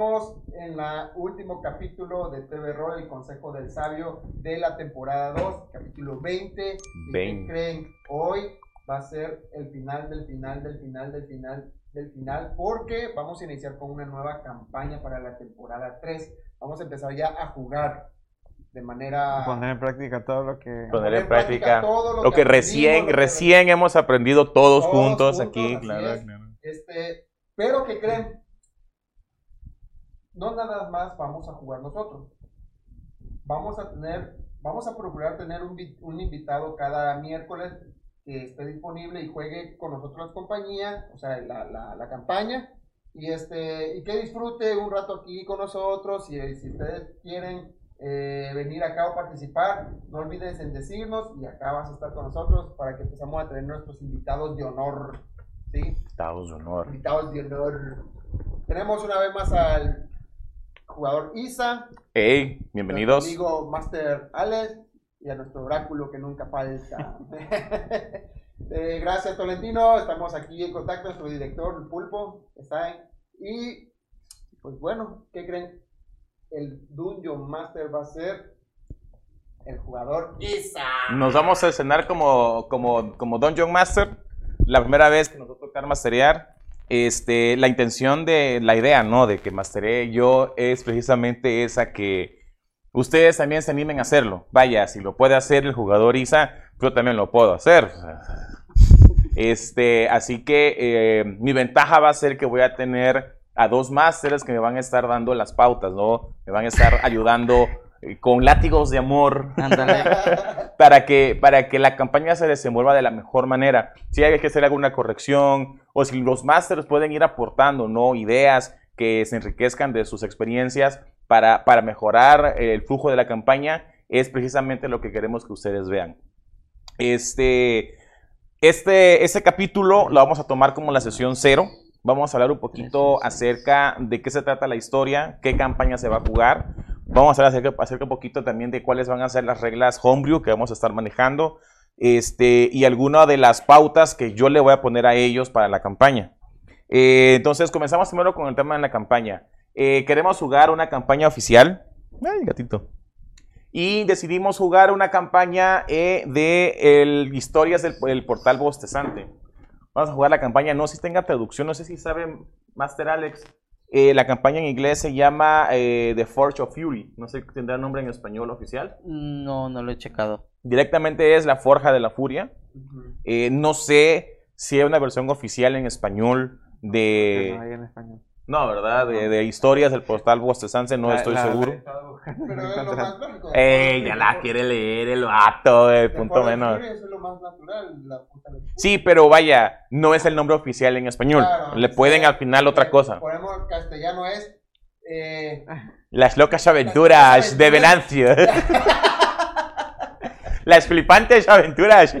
Estamos en el último capítulo de TV Roll, el Consejo del Sabio de la temporada 2, capítulo 20. ¿Y 20. qué creen? Hoy va a ser el final del final del final del final del final porque vamos a iniciar con una nueva campaña para la temporada 3. Vamos a empezar ya a jugar de manera... Poner en práctica todo lo que... Poner en práctica todo Lo que aprendimos, recién, lo que recién hemos aprendido todos, Todos juntos, juntos, aquí, claro, es. claro. Este, pero que creen, no nada más vamos a jugar nosotros. Vamos a tener, vamos a procurar tener un, vi- un invitado cada miércoles que esté disponible y juegue con nosotros compañía, o sea, la, la, la campaña. Y este, y que disfrute un rato aquí con nosotros. Y eh, si ustedes quieren eh, venir acá o participar, no olvides en decirnos y acá vas a estar con nosotros para que empezamos a tener nuestros invitados de honor. ¿sí? Invitados de honor. Invitados de honor. Tenemos una vez más al jugador Isa, Hey, bienvenidos. amigo Master Alex y a nuestro oráculo que nunca falta. Eh, gracias Tolentino, estamos aquí en contacto, nuestro director, el Pulpo, está ahí. Y pues bueno, ¿qué creen? El Dungeon Master va a ser el jugador Isa. Nos vamos a escenar como, como, como Dungeon Master. La primera vez que nos va a tocar masterear. Este, la intención de la idea, ¿no? De que masteree yo es precisamente esa que ustedes también se animen a hacerlo. Vaya, si lo puede hacer el jugador Isa, yo también lo puedo hacer. Este, así que eh, mi ventaja va a ser que voy a tener a dos másteres que me van a estar dando las pautas, ¿no? Me van a estar ayudando con látigos de amor para que, para que la campaña se desenvuelva de la mejor manera. Si hay que hacer alguna corrección o si los másteres pueden ir aportando ¿no? ideas que se enriquezcan de sus experiencias para, para mejorar el flujo de la campaña, es precisamente lo que queremos que ustedes vean. Este, este, este capítulo lo vamos a tomar como la sesión cero. Vamos a hablar un poquito acerca de qué se trata la historia, qué campaña se va a jugar. Vamos a hablar acerca, acerca un poquito también de cuáles van a ser las reglas homebrew que vamos a estar manejando este, y algunas de las pautas que yo le voy a poner a ellos para la campaña. Eh, entonces, comenzamos primero con el tema de la campaña. Eh, queremos jugar una campaña oficial. Ay, gatito. Y decidimos jugar una campaña eh, de el- historias del el portal bostezante. Vamos a jugar la campaña, no sé si tenga traducción, no sé si saben, Master Alex. Eh, la campaña en inglés se llama eh, The Forge of Fury. No sé si tendrá nombre en español oficial. No, no lo he checado. Directamente es La Forja de la Furia. Eh, no sé si hay una versión oficial en español que no de... hay en español. No, ¿verdad? De, de historias del portal bostezante, no La- estoy la- seguro. Pero es lo más lógico. ¡Ey! Ya la quiere leer el vato, eh, De punto Forest menos. Fury, Eso es lo más natural. La puta de- Sí, pero vaya, no es el nombre oficial en español. Claro, Le sí. pueden al final otra cosa. Ponemos castellano es. Eh, Las locas aventuras de Venancio. Las flipantes aventuras.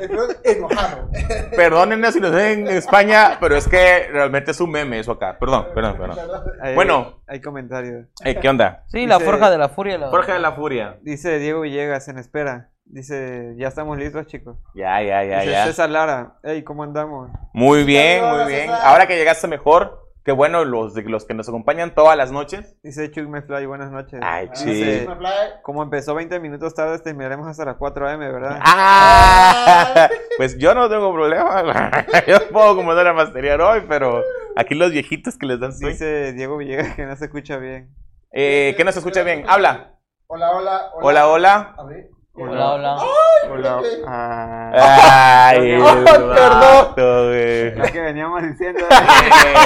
enojado. Perdónenme si lo ven en España, pero es que realmente es un meme eso acá. Perdón, perdón, perdón. Hay- Bueno. Hay comentarios. Eh, ¿Qué onda? Sí, la Forja de la Furia. La... Forja de la Furia. Dice Diego Villegas en espera. Dice, ya estamos listos, chicos. Ya, ya, ya, Dice ya. César Lara. Hey, ¿cómo andamos? Muy bien, muy bien. Ahora que llegaste mejor, qué bueno los, de los que nos acompañan todas las noches. Dice Chuck Fly, buenas noches. Ay, sí. Dice, me fly. como empezó 20 minutos tarde, terminaremos hasta las 4 am, ¿verdad? ¡Ah! Pues yo no tengo problema. Yo puedo comenzar a masteriar hoy, pero aquí los viejitos que les dan swing. Dice Diego Villegas que no se escucha bien. Eh, ¿Qué no se escucha bien? Habla. Hola, hola. Hola, hola. A ver. Hola, hola. Hola. Ah, Ay, Ay, perdón. vato, lo que veníamos diciendo.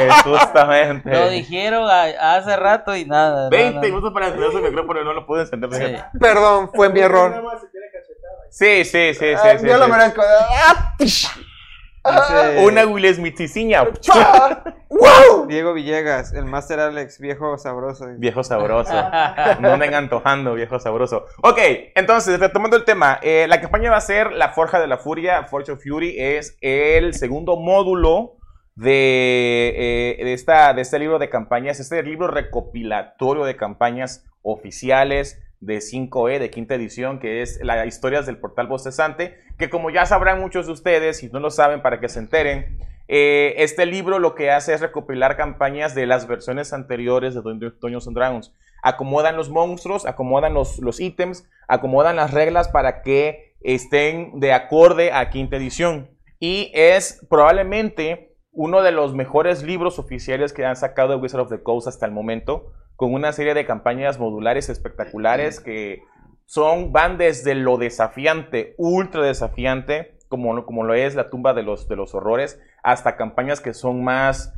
Eh, Justamente. Lo dijeron a- hace rato y nada. 20 nada. minutos para encender su micrófono y no lo pude encender. Sí. Perdón, fue mi error. Sí, sí, sí, sí. Ah, sí, yo lo sí. merezco. Dice Una Will Smithiciña. ¡Wow! Diego Villegas, el Master Alex, viejo sabroso. Viejo sabroso. No anden antojando, viejo sabroso. Ok, entonces, retomando el tema. eh, la campaña va a ser La Forja de la Furia. Forge of Fury es el segundo módulo de, eh, de, esta, de este libro de campañas. Este libro recopilatorio de campañas oficiales de 5E, de quinta edición, que es las historias del portal bostezante, que como ya sabrán muchos de ustedes, si no lo saben, para que se enteren, eh, este libro lo que hace es recopilar campañas de las versiones anteriores de Dun- Dungeons and Dragons. Acomodan los monstruos, acomodan los, los ítems, acomodan las reglas para que estén de acorde a quinta edición. Y es probablemente uno de los mejores libros oficiales que han sacado de Wizard of the Coast hasta el momento, con una serie de campañas modulares espectaculares que son, van desde lo desafiante, ultra desafiante, como, lo- como lo es la tumba de los, de los horrores, hasta campañas que son más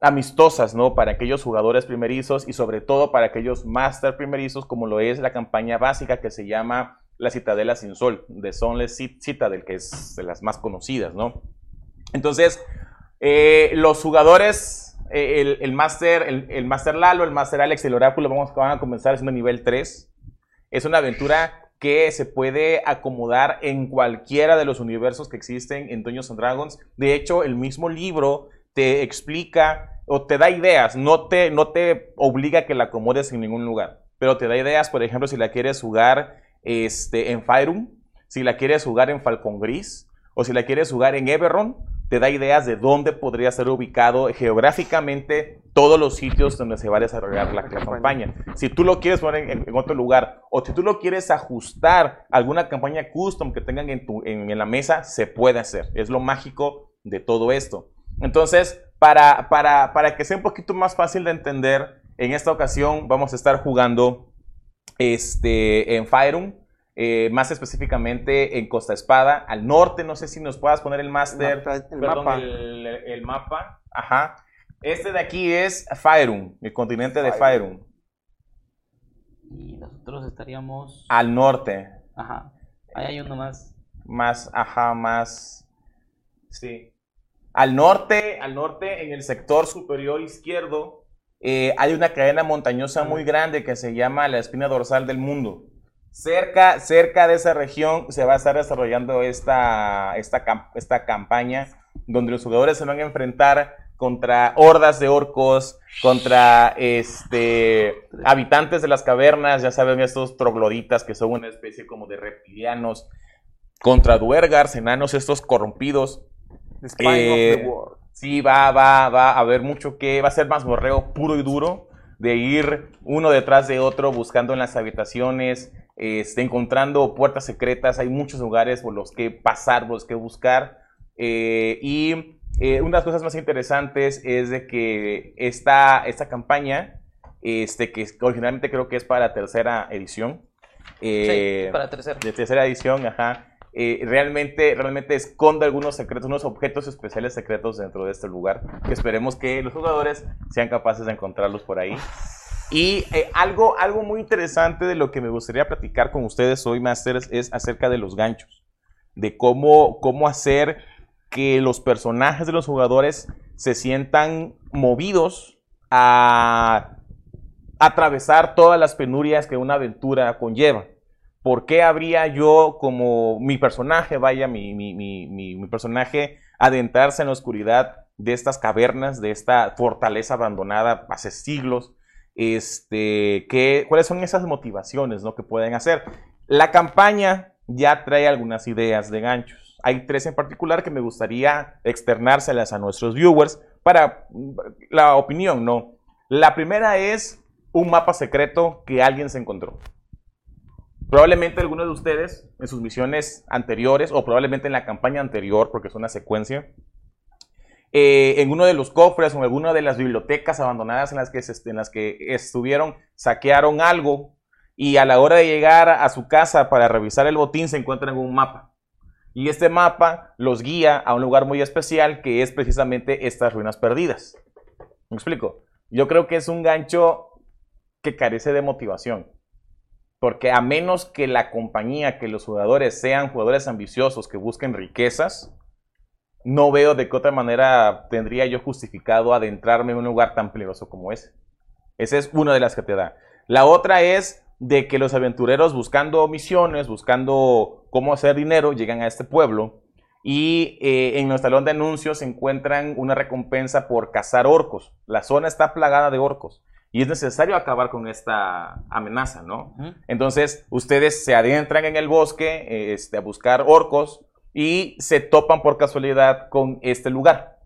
amistosas, ¿no? Para aquellos jugadores primerizos y sobre todo para aquellos master primerizos, como lo es la campaña básica que se llama La Citadela Sin Sol, de Sonless Cit- Citadel, que es de las más conocidas, ¿no? Entonces, eh, los jugadores, el, el Master, el, el Master Lalo, el Master Alex el Oráculo vamos, van a comenzar siendo nivel 3. Es una aventura que se puede acomodar en cualquiera de los universos que existen en Dungeons and Dragons. De hecho, el mismo libro te explica o te da ideas, no te, no te obliga a que la acomodes en ningún lugar, pero te da ideas, por ejemplo, si la quieres jugar este, en Faerun, si la quieres jugar en Falcon Gris, o si la quieres jugar en Eberron, te da ideas de dónde podría ser ubicado geográficamente todos los sitios donde se va a desarrollar la, la campaña. Si tú lo quieres poner en, en otro lugar, o si tú lo quieres ajustar a alguna campaña custom que tengan en, tu, en, en la mesa, se puede hacer. Es lo mágico de todo esto. Entonces, para, para, para que sea un poquito más fácil de entender, en esta ocasión vamos a estar jugando este, en Faerun, eh, más específicamente en Costa Espada, al norte. No sé si nos puedas poner el máster, mapa- el perdón, mapa. El, el mapa. Ajá. Este de aquí es Faerun, el continente de Faerun, Y nosotros estaríamos. al norte. Ajá. Ahí hay uno más. Más, ajá, más. Sí. Al norte, al norte, en el sector superior izquierdo, eh, hay una cadena montañosa muy grande que se llama la espina dorsal del mundo. Cerca, cerca de esa región se va a estar desarrollando esta, esta, esta campaña donde los jugadores se van a enfrentar contra hordas de orcos, contra este, habitantes de las cavernas, ya saben, estos trogloditas que son una especie como de reptilianos, contra duergars, enanos estos corrompidos. Spine of Eh, the World. Sí, va, va, va a haber mucho que, va a ser más borreo puro y duro, de ir uno detrás de otro buscando en las habitaciones, este, encontrando puertas secretas, hay muchos lugares por los que pasar, por los que buscar. eh, y eh, una de las cosas más interesantes es de que esta, esta campaña, este, que originalmente creo que es para la tercera edición, eh, sí, para tercero. de tercera edición, ajá, eh, realmente, realmente esconde algunos secretos, unos objetos especiales secretos dentro de este lugar, que esperemos que los jugadores sean capaces de encontrarlos por ahí. Y eh, algo, algo muy interesante de lo que me gustaría platicar con ustedes hoy, Masters, es acerca de los ganchos, de cómo, cómo hacer que los personajes de los jugadores se sientan movidos a atravesar todas las penurias que una aventura conlleva. ¿Por qué habría yo como mi personaje, vaya, mi, mi, mi, mi, personaje, adentrarse en la oscuridad de estas cavernas, de esta fortaleza abandonada hace siglos? Este, ¿qué, ¿Cuáles son esas motivaciones ¿no? que pueden hacer? La campaña ya trae algunas ideas de ganchos. Hay tres en particular que me gustaría externárselas a nuestros viewers para mm, la opinión, ¿no? La primera es un mapa secreto que alguien se encontró. Probablemente algunos de ustedes en sus misiones anteriores o probablemente en la campaña anterior, porque es una secuencia, eh, en uno de los cofres o en alguna de las bibliotecas abandonadas en las, que en las que estuvieron, saquearon algo y a la hora de llegar a su casa para revisar el botín se encuentran un mapa. Y este mapa los guía a un lugar muy especial que es precisamente estas ruinas perdidas. ¿Me explico? Yo creo que es un gancho que carece de motivación. Porque a menos que la compañía, que los jugadores sean jugadores ambiciosos que busquen riquezas, no veo de qué otra manera tendría yo justificado adentrarme en un lugar tan peligroso como ese. Esa es una de las que te da. La otra es de que los aventureros buscando misiones, buscando cómo hacer dinero, llegan a este pueblo y eh, en nuestro talón de anuncios encuentran una recompensa por cazar orcos. La zona está plagada de orcos y es necesario acabar con esta amenaza, ¿no? Entonces, ustedes se adentran en el bosque eh, este, a buscar orcos y se topan por casualidad con este lugar.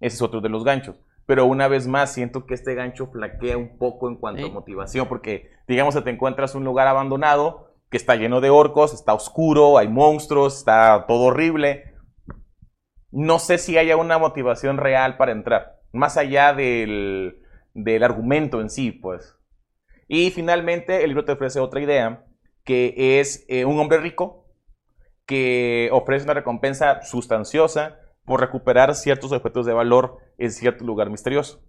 Ese es otro de los ganchos. Pero una vez más, siento que este gancho flaquea un poco en cuanto Sí. a motivación, porque digamos que te encuentras un lugar abandonado que está lleno de orcos, está oscuro, hay monstruos, está todo horrible. No sé si haya una motivación real para entrar, más allá del, del argumento en sí, pues. Y finalmente, el libro te ofrece otra idea, que es eh, un hombre rico que ofrece una recompensa sustanciosa por recuperar ciertos objetos de valor en cierto lugar misterioso.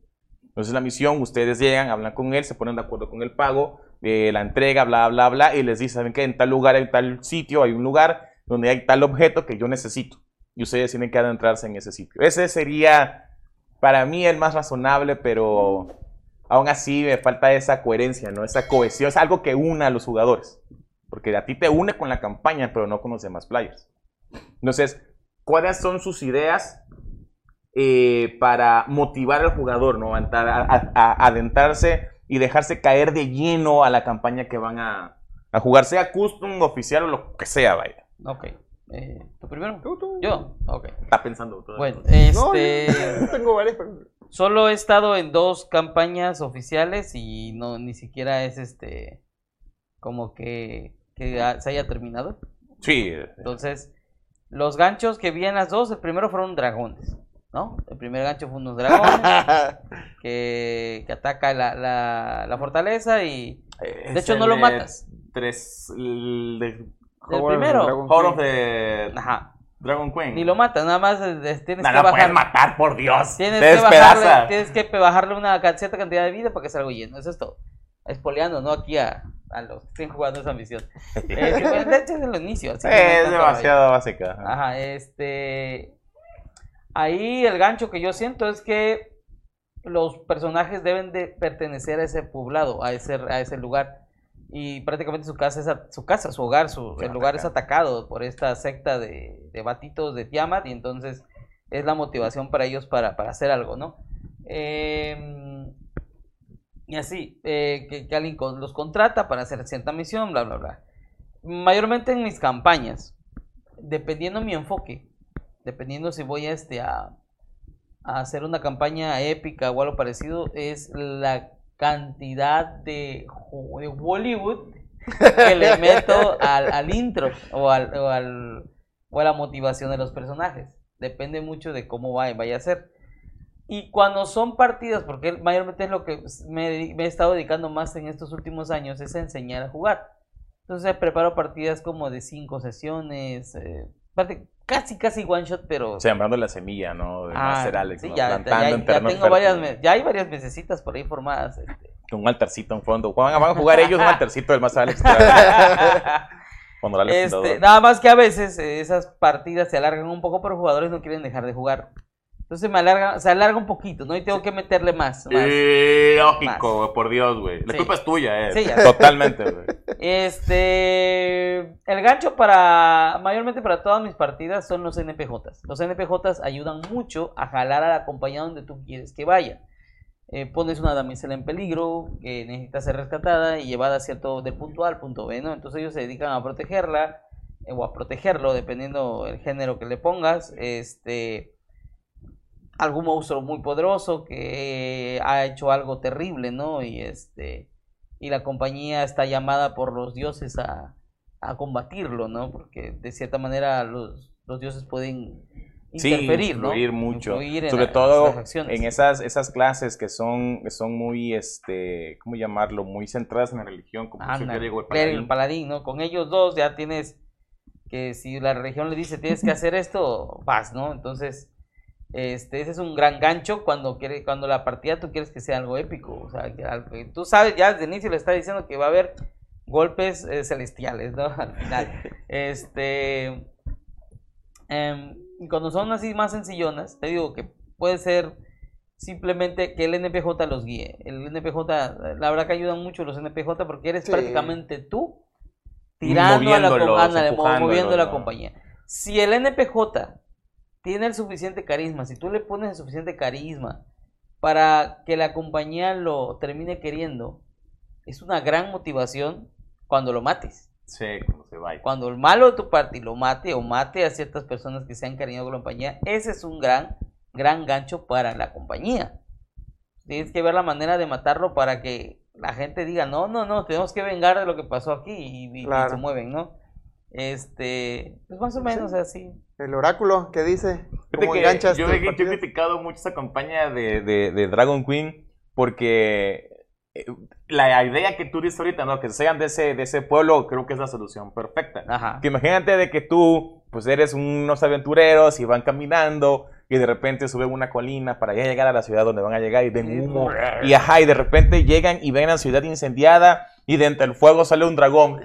Entonces la misión, ustedes llegan, hablan con él, se ponen de acuerdo con el pago, eh, la entrega, bla, bla, bla, y les dicen, ¿saben qué? En tal lugar, en tal sitio, hay un lugar donde hay tal objeto que yo necesito. Y ustedes tienen que adentrarse en ese sitio. Ese sería, para mí, el más razonable, pero aún así me falta esa coherencia, ¿no? Esa cohesión, es algo que una a los jugadores. Porque a ti te une con la campaña, pero no con los demás players. Entonces, ¿cuáles son sus ideas eh, para motivar al jugador, ¿no? A, a- a- adentrarse y dejarse caer de lleno a la campaña que van a, a jugar, sea custom, oficial o lo que sea, vaya. Ok. Eh, ¿Tú primero? Tú, tú. Yo. Ok. Está pensando todo Bueno, No, este. yo tengo varias. Solo he estado en dos campañas oficiales y no ni siquiera es este como que, que ha- se haya terminado. Sí, Entonces, los ganchos que vi en las dos, el primero fueron dragones, ¿no? El primer gancho fue unos dragones que, que ataca la, la, la fortaleza y de hecho no lo matas. Tres, el de primero, Queen. the ajá, Dragon Queen. ni lo matas, nada más eh, tienes No, que no bajar. puedes matar, por Dios. Tienes Te que, despedaza. bajarle, tienes que bajarle una cierta cantidad de vida para que salga lleno. Eso es todo. Espoleando, ¿no? Aquí a, a los que estén jugando esa misión. Eh, de hecho, es el inicio. así que es demasiado básica. Ajá, este. Ahí el gancho que yo siento es que los personajes deben de pertenecer a ese poblado, a ese, a ese lugar. Y prácticamente su casa, es a- su casa, su hogar, su, el lugar es ataca. atacado por esta secta de, de batitos de Tiamat y entonces es la motivación para ellos para, para hacer algo, ¿no? Em, y así, eh, que, que alguien los contrata para hacer cierta misión, bla, bla, bla. Mayormente en mis campañas, dependiendo mi enfoque, dependiendo si voy a, este, a, hacer una campaña épica o algo parecido, es la cantidad de, de que le meto al, al intro o, al, o, al- o a la motivación de los personajes. Depende mucho de cómo va- vaya a ser. Y cuando son partidas, porque mayormente es lo que me, me he estado dedicando más en estos últimos años, es a enseñar a jugar. Entonces preparo partidas como de cinco sesiones, eh, casi casi one shot, pero Sembrando la semilla, ¿no? De Ah, Master Alex, sí, ¿no? ya, Plantando ya- en ya terreno tengo varias, ya hay varias mesecitas por ahí formadas. este. Un altarcito en fondo. Van a, van a jugar ellos un altarcito del Master Alex. Cuando Este, nada más que a veces eh, esas partidas se alargan un poco, pero los jugadores no quieren dejar de jugar. Entonces me alarga, se alarga un poquito, ¿no? Y tengo que meterle más. más. lógico, por Dios, güey. La Sí. culpa es tuya, eh. Sí, ya. Totalmente, güey. Este, el gancho para, mayormente para todas mis partidas son los NPJs. Los NPJs ayudan mucho a jalar a la compañía donde tú quieres que vaya. Eh, pones una damisela en peligro que necesita ser rescatada y llevada cierto del punto A al punto B, ¿no? Entonces ellos se dedican a protegerla eh, o a protegerlo dependiendo el género que le pongas. Este, algún monstruo muy poderoso que ha hecho algo terrible, ¿no? Y este y la compañía está llamada por los dioses a, a combatirlo, ¿no? Porque de cierta manera los, los dioses pueden Sí, interferir, ¿no? influir mucho. Influir en Sobre la- todo en esas, esas clases que son, que son muy, este, ¿cómo llamarlo? Muy centradas en la religión, como es el clérigo, el paladín. el paladín, ¿no? Con ellos dos ya tienes que si la religión le dice tienes que hacer esto, vas, ¿no? Entonces, este, ese es un gran gancho cuando quiere, cuando la partida tú quieres que sea algo épico, o sea, que algo que tú sabes ya desde el inicio le está diciendo que va a haber golpes eh, celestiales, ¿no? Al final, este, y cuando son así más sencillonas, te digo que puede ser simplemente que el NPJ los guíe. El NPJ, la verdad que ayudan mucho los NPJ porque eres Sí. prácticamente tú tirando a la, ándale, moviendo la compañía. Si el NPJ tiene el suficiente carisma, si tú le pones el suficiente carisma para que la compañía lo termine queriendo, es una gran motivación cuando lo mates. Sí, cuando se vaya. Cuando el malo de tu parte lo mate o mate a ciertas personas que se han cariñado con la compañía, ese es un gran, gran gancho para la compañía. Tienes que ver la manera de matarlo para que la gente diga, no, no, no, tenemos que vengar de lo que pasó aquí y, y- y Claro. se mueven, ¿no? Este, pues más o menos así. El oráculo, ¿qué dice? ¿Cómo que enganchas yo, he- yo he partidas? criticado mucho esa campaña de, de- de Dragon Queen porque eh, la idea que tú dices ahorita, ¿no? Que sean de ese, de ese pueblo, creo que es la solución perfecta. Ajá. Que imagínate de que tú, pues eres unos aventureros y van caminando y de repente suben una colina para ya llegar a la ciudad donde van a llegar y ven humo. Y ajá, y de repente llegan y ven la ciudad incendiada y de entre el fuego sale un dragón.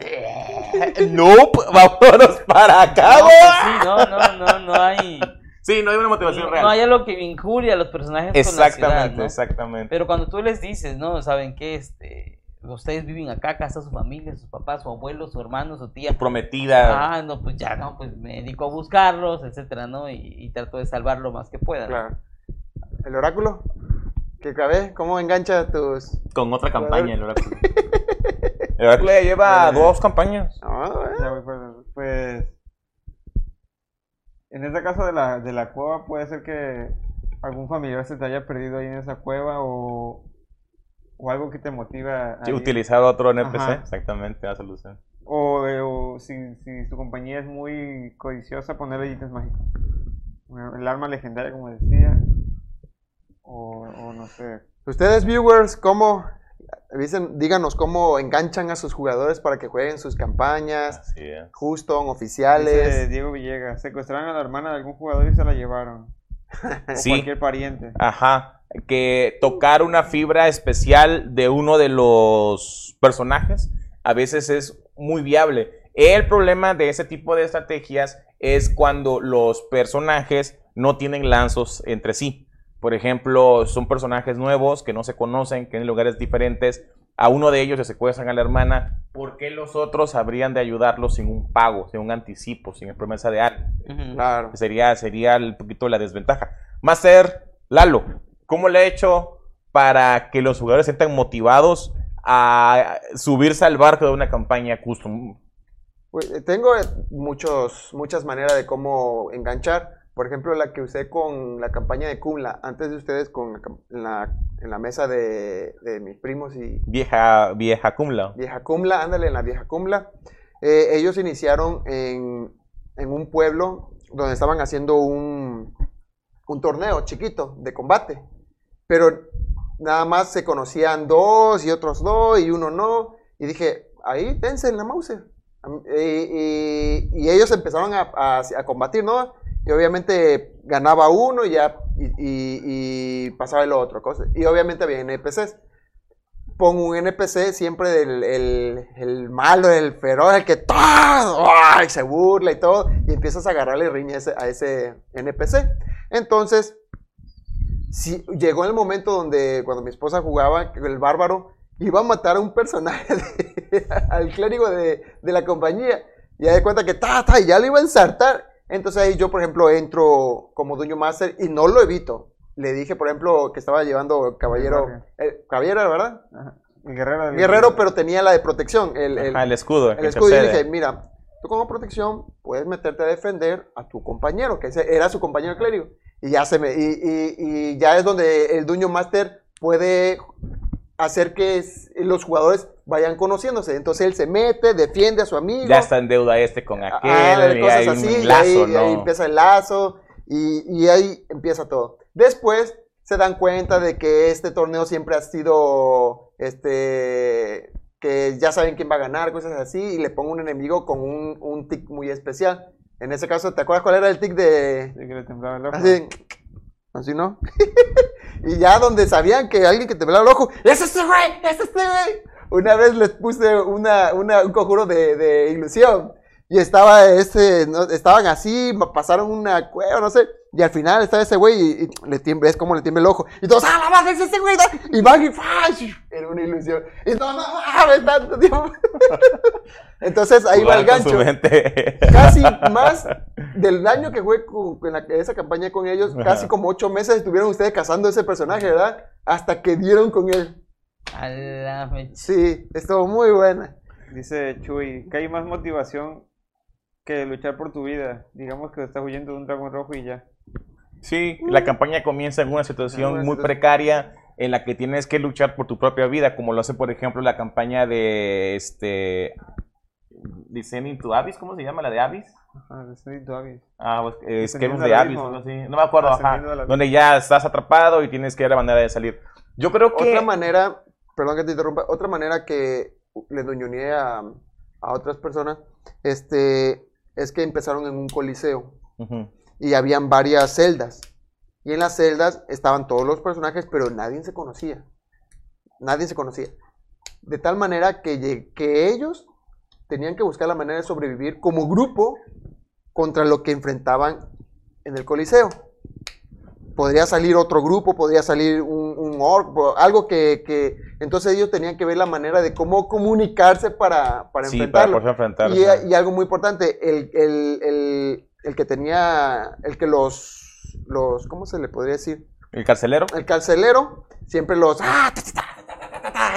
Nope, vámonos para acá, No, güey. pues sí, no, no, no, no hay, Sí, no hay una motivación no, real. no hay algo que vincule a los personajes con la exactamente, ciudad, ¿no? exactamente. Pero cuando tú les dices, ¿no? ¿Saben qué? Este, ustedes viven acá, acá está su familia, sus papás, su abuelo, su hermano, su tía. Prometida. Ah, no, pues ya no, pues me dedico a buscarlos, etcétera, ¿no? Y, y trato de salvar lo más que pueda. ¿no? Claro. El oráculo. ¿Qué cabe? ¿Cómo engancha tus.? Con otra campaña, el oráculo. el oráculo ya lleva dos campañas. No, eh. Ya voy por- pues. En este caso de la, de la cueva, puede ser que algún familiar se te haya perdido ahí en esa cueva o, o algo que te motiva. Sí, utilizar otro NPC, Ajá. exactamente, la solución. O, eh, o si, si tu compañía es muy codiciosa, ponerle ítems mágicos. Bueno, El arma legendaria, como decía. O, o no sé. Ustedes, viewers, ¿cómo. Dicen, díganos cómo enganchan a sus jugadores para que jueguen sus campañas, Así es. custom, Dice oficiales. Diego Villegas. Secuestraron a la hermana de algún jugador y se la llevaron. O Sí. cualquier pariente. Ajá. Que tocar una fibra especial de uno de los personajes a veces es muy viable. El problema de ese tipo de estrategias es cuando los personajes no tienen lanzos entre sí. Por ejemplo, son personajes nuevos que no se conocen, que en lugares diferentes. A uno de ellos se secuestran a la hermana. ¿Por qué los otros habrían de ayudarlos sin un pago, sin un anticipo, sin promesa de algo? Claro. Sería, sería un poquito la desventaja. Master, Lalo, ¿cómo le he hecho para que los jugadores se sientan motivados a subirse al barco de una campaña custom? Pues, eh, tengo eh, muchos, muchas maneras de cómo enganchar. Por ejemplo, la que usé con la campaña de Kumla, antes de ustedes con la en la, en la mesa de, de mis primos y Vieja, vieja Kumla. vieja Kumla, ándale, en la vieja Kumla. Eh, ellos iniciaron en, en un pueblo donde estaban haciendo un, un torneo chiquito de combate. Pero nada más se conocían dos y otros dos y uno no. Y dije, ahí dense en la mouse. Y, y- y ellos empezaron a, a- a combatir, ¿no? Y obviamente ganaba uno y ya y, y- y pasaba el otro. Cosa. Y obviamente había NPCs. Pongo un NPC siempre del el, el malo, el feroz, el que todo, ¡ay! se burla y todo. Y empiezas a agarrarle riña a ese, a ese NPC. Entonces, sí, llegó el momento donde cuando mi esposa jugaba, el bárbaro iba a matar a un personaje, de- al clérigo de, de la compañía. Y ya de cuenta que ta, ta, y ya lo iba a ensartar. Entonces ahí yo, por ejemplo, entro como dueño master y no lo evito. Le dije, por ejemplo, que estaba llevando caballero. eh, caballero, era, ¿verdad? Ajá. El guerrero. Guerrero, pero tenía la de protección. El, el- Ajá, el escudo. el que escudo y le dije, mira, tú como protección puedes meterte a defender a tu compañero, que ese era su compañero clérigo. Y ya se me, y, y- y ya es donde el dueño master puede hacer que es- los jugadores vayan conociéndose. Entonces él se mete, defiende a su amigo. Ya está en deuda este con aquel. Ah, y cosas hay un así, y lazo, ahí, y ¿no? ahí empieza el lazo y, y ahí empieza todo. Después se dan cuenta de que este torneo siempre ha sido, este, que ya saben quién va a ganar, cosas así, y le pongo un enemigo con un, un tic muy especial. En ese caso, ¿te acuerdas cuál era el tic de... Sí, que le temblaba el ojo. Así, así no? y ya donde sabían que alguien que te velaba el ojo, ¡es este güey! ¡es este güey! Una vez les puse una, una- un conjuro de, de ilusión. Y estaba este, no, estaban así, pasaron una cueva, no sé. Y al final estaba ese güey y, y le tiembla, es como le tiembla el ojo. Y todos, ¡ah, la madre, es ese güey! ¿no?". Y van y ¡fash! Era una ilusión. Y no, no, mames, tanto tiempo. Entonces ahí va el gancho casi más del año que jugué con, con la- esa campaña con ellos, Ajá. casi como ocho meses estuvieron ustedes cazando ese personaje, ¿verdad? Hasta que dieron con él. A la mecha. Sí, estuvo muy buena. Dice Chuy, que hay más motivación que luchar por tu vida. Digamos que estás huyendo de un dragón rojo y ya. Sí, la campaña comienza en una situación muy situación- precaria en la que tienes que luchar por tu propia vida, como lo hace, por ejemplo, la campaña de este Descending to Abyss, ¿cómo se llama la de Abyss? Ajá, Descending to Abyss. Ah, pues, eh, de Abyss, abismo. algo así. No me acuerdo, ajá. Donde ya estás atrapado y tienes que ver la manera de salir. Yo creo que Otra manera, perdón que te interrumpa, otra manera que le doñoneé a, a otras personas, este, es que empezaron en un coliseo y habían varias celdas. Y en las celdas estaban todos los personajes, pero nadie se conocía. Nadie se conocía. De tal manera que, que ellos tenían que buscar la manera de sobrevivir como grupo contra lo que enfrentaban en el coliseo. Podría salir otro grupo, podría salir un, un algo que, que- Entonces ellos tenían que ver la manera de cómo comunicarse para, para sí, enfrentarlo. poder enfrentarlo. Y, y algo muy importante, el, el- el- el que tenía, el que los, los, ¿cómo se le podría decir? El carcelero. El carcelero, siempre los, ¡ah!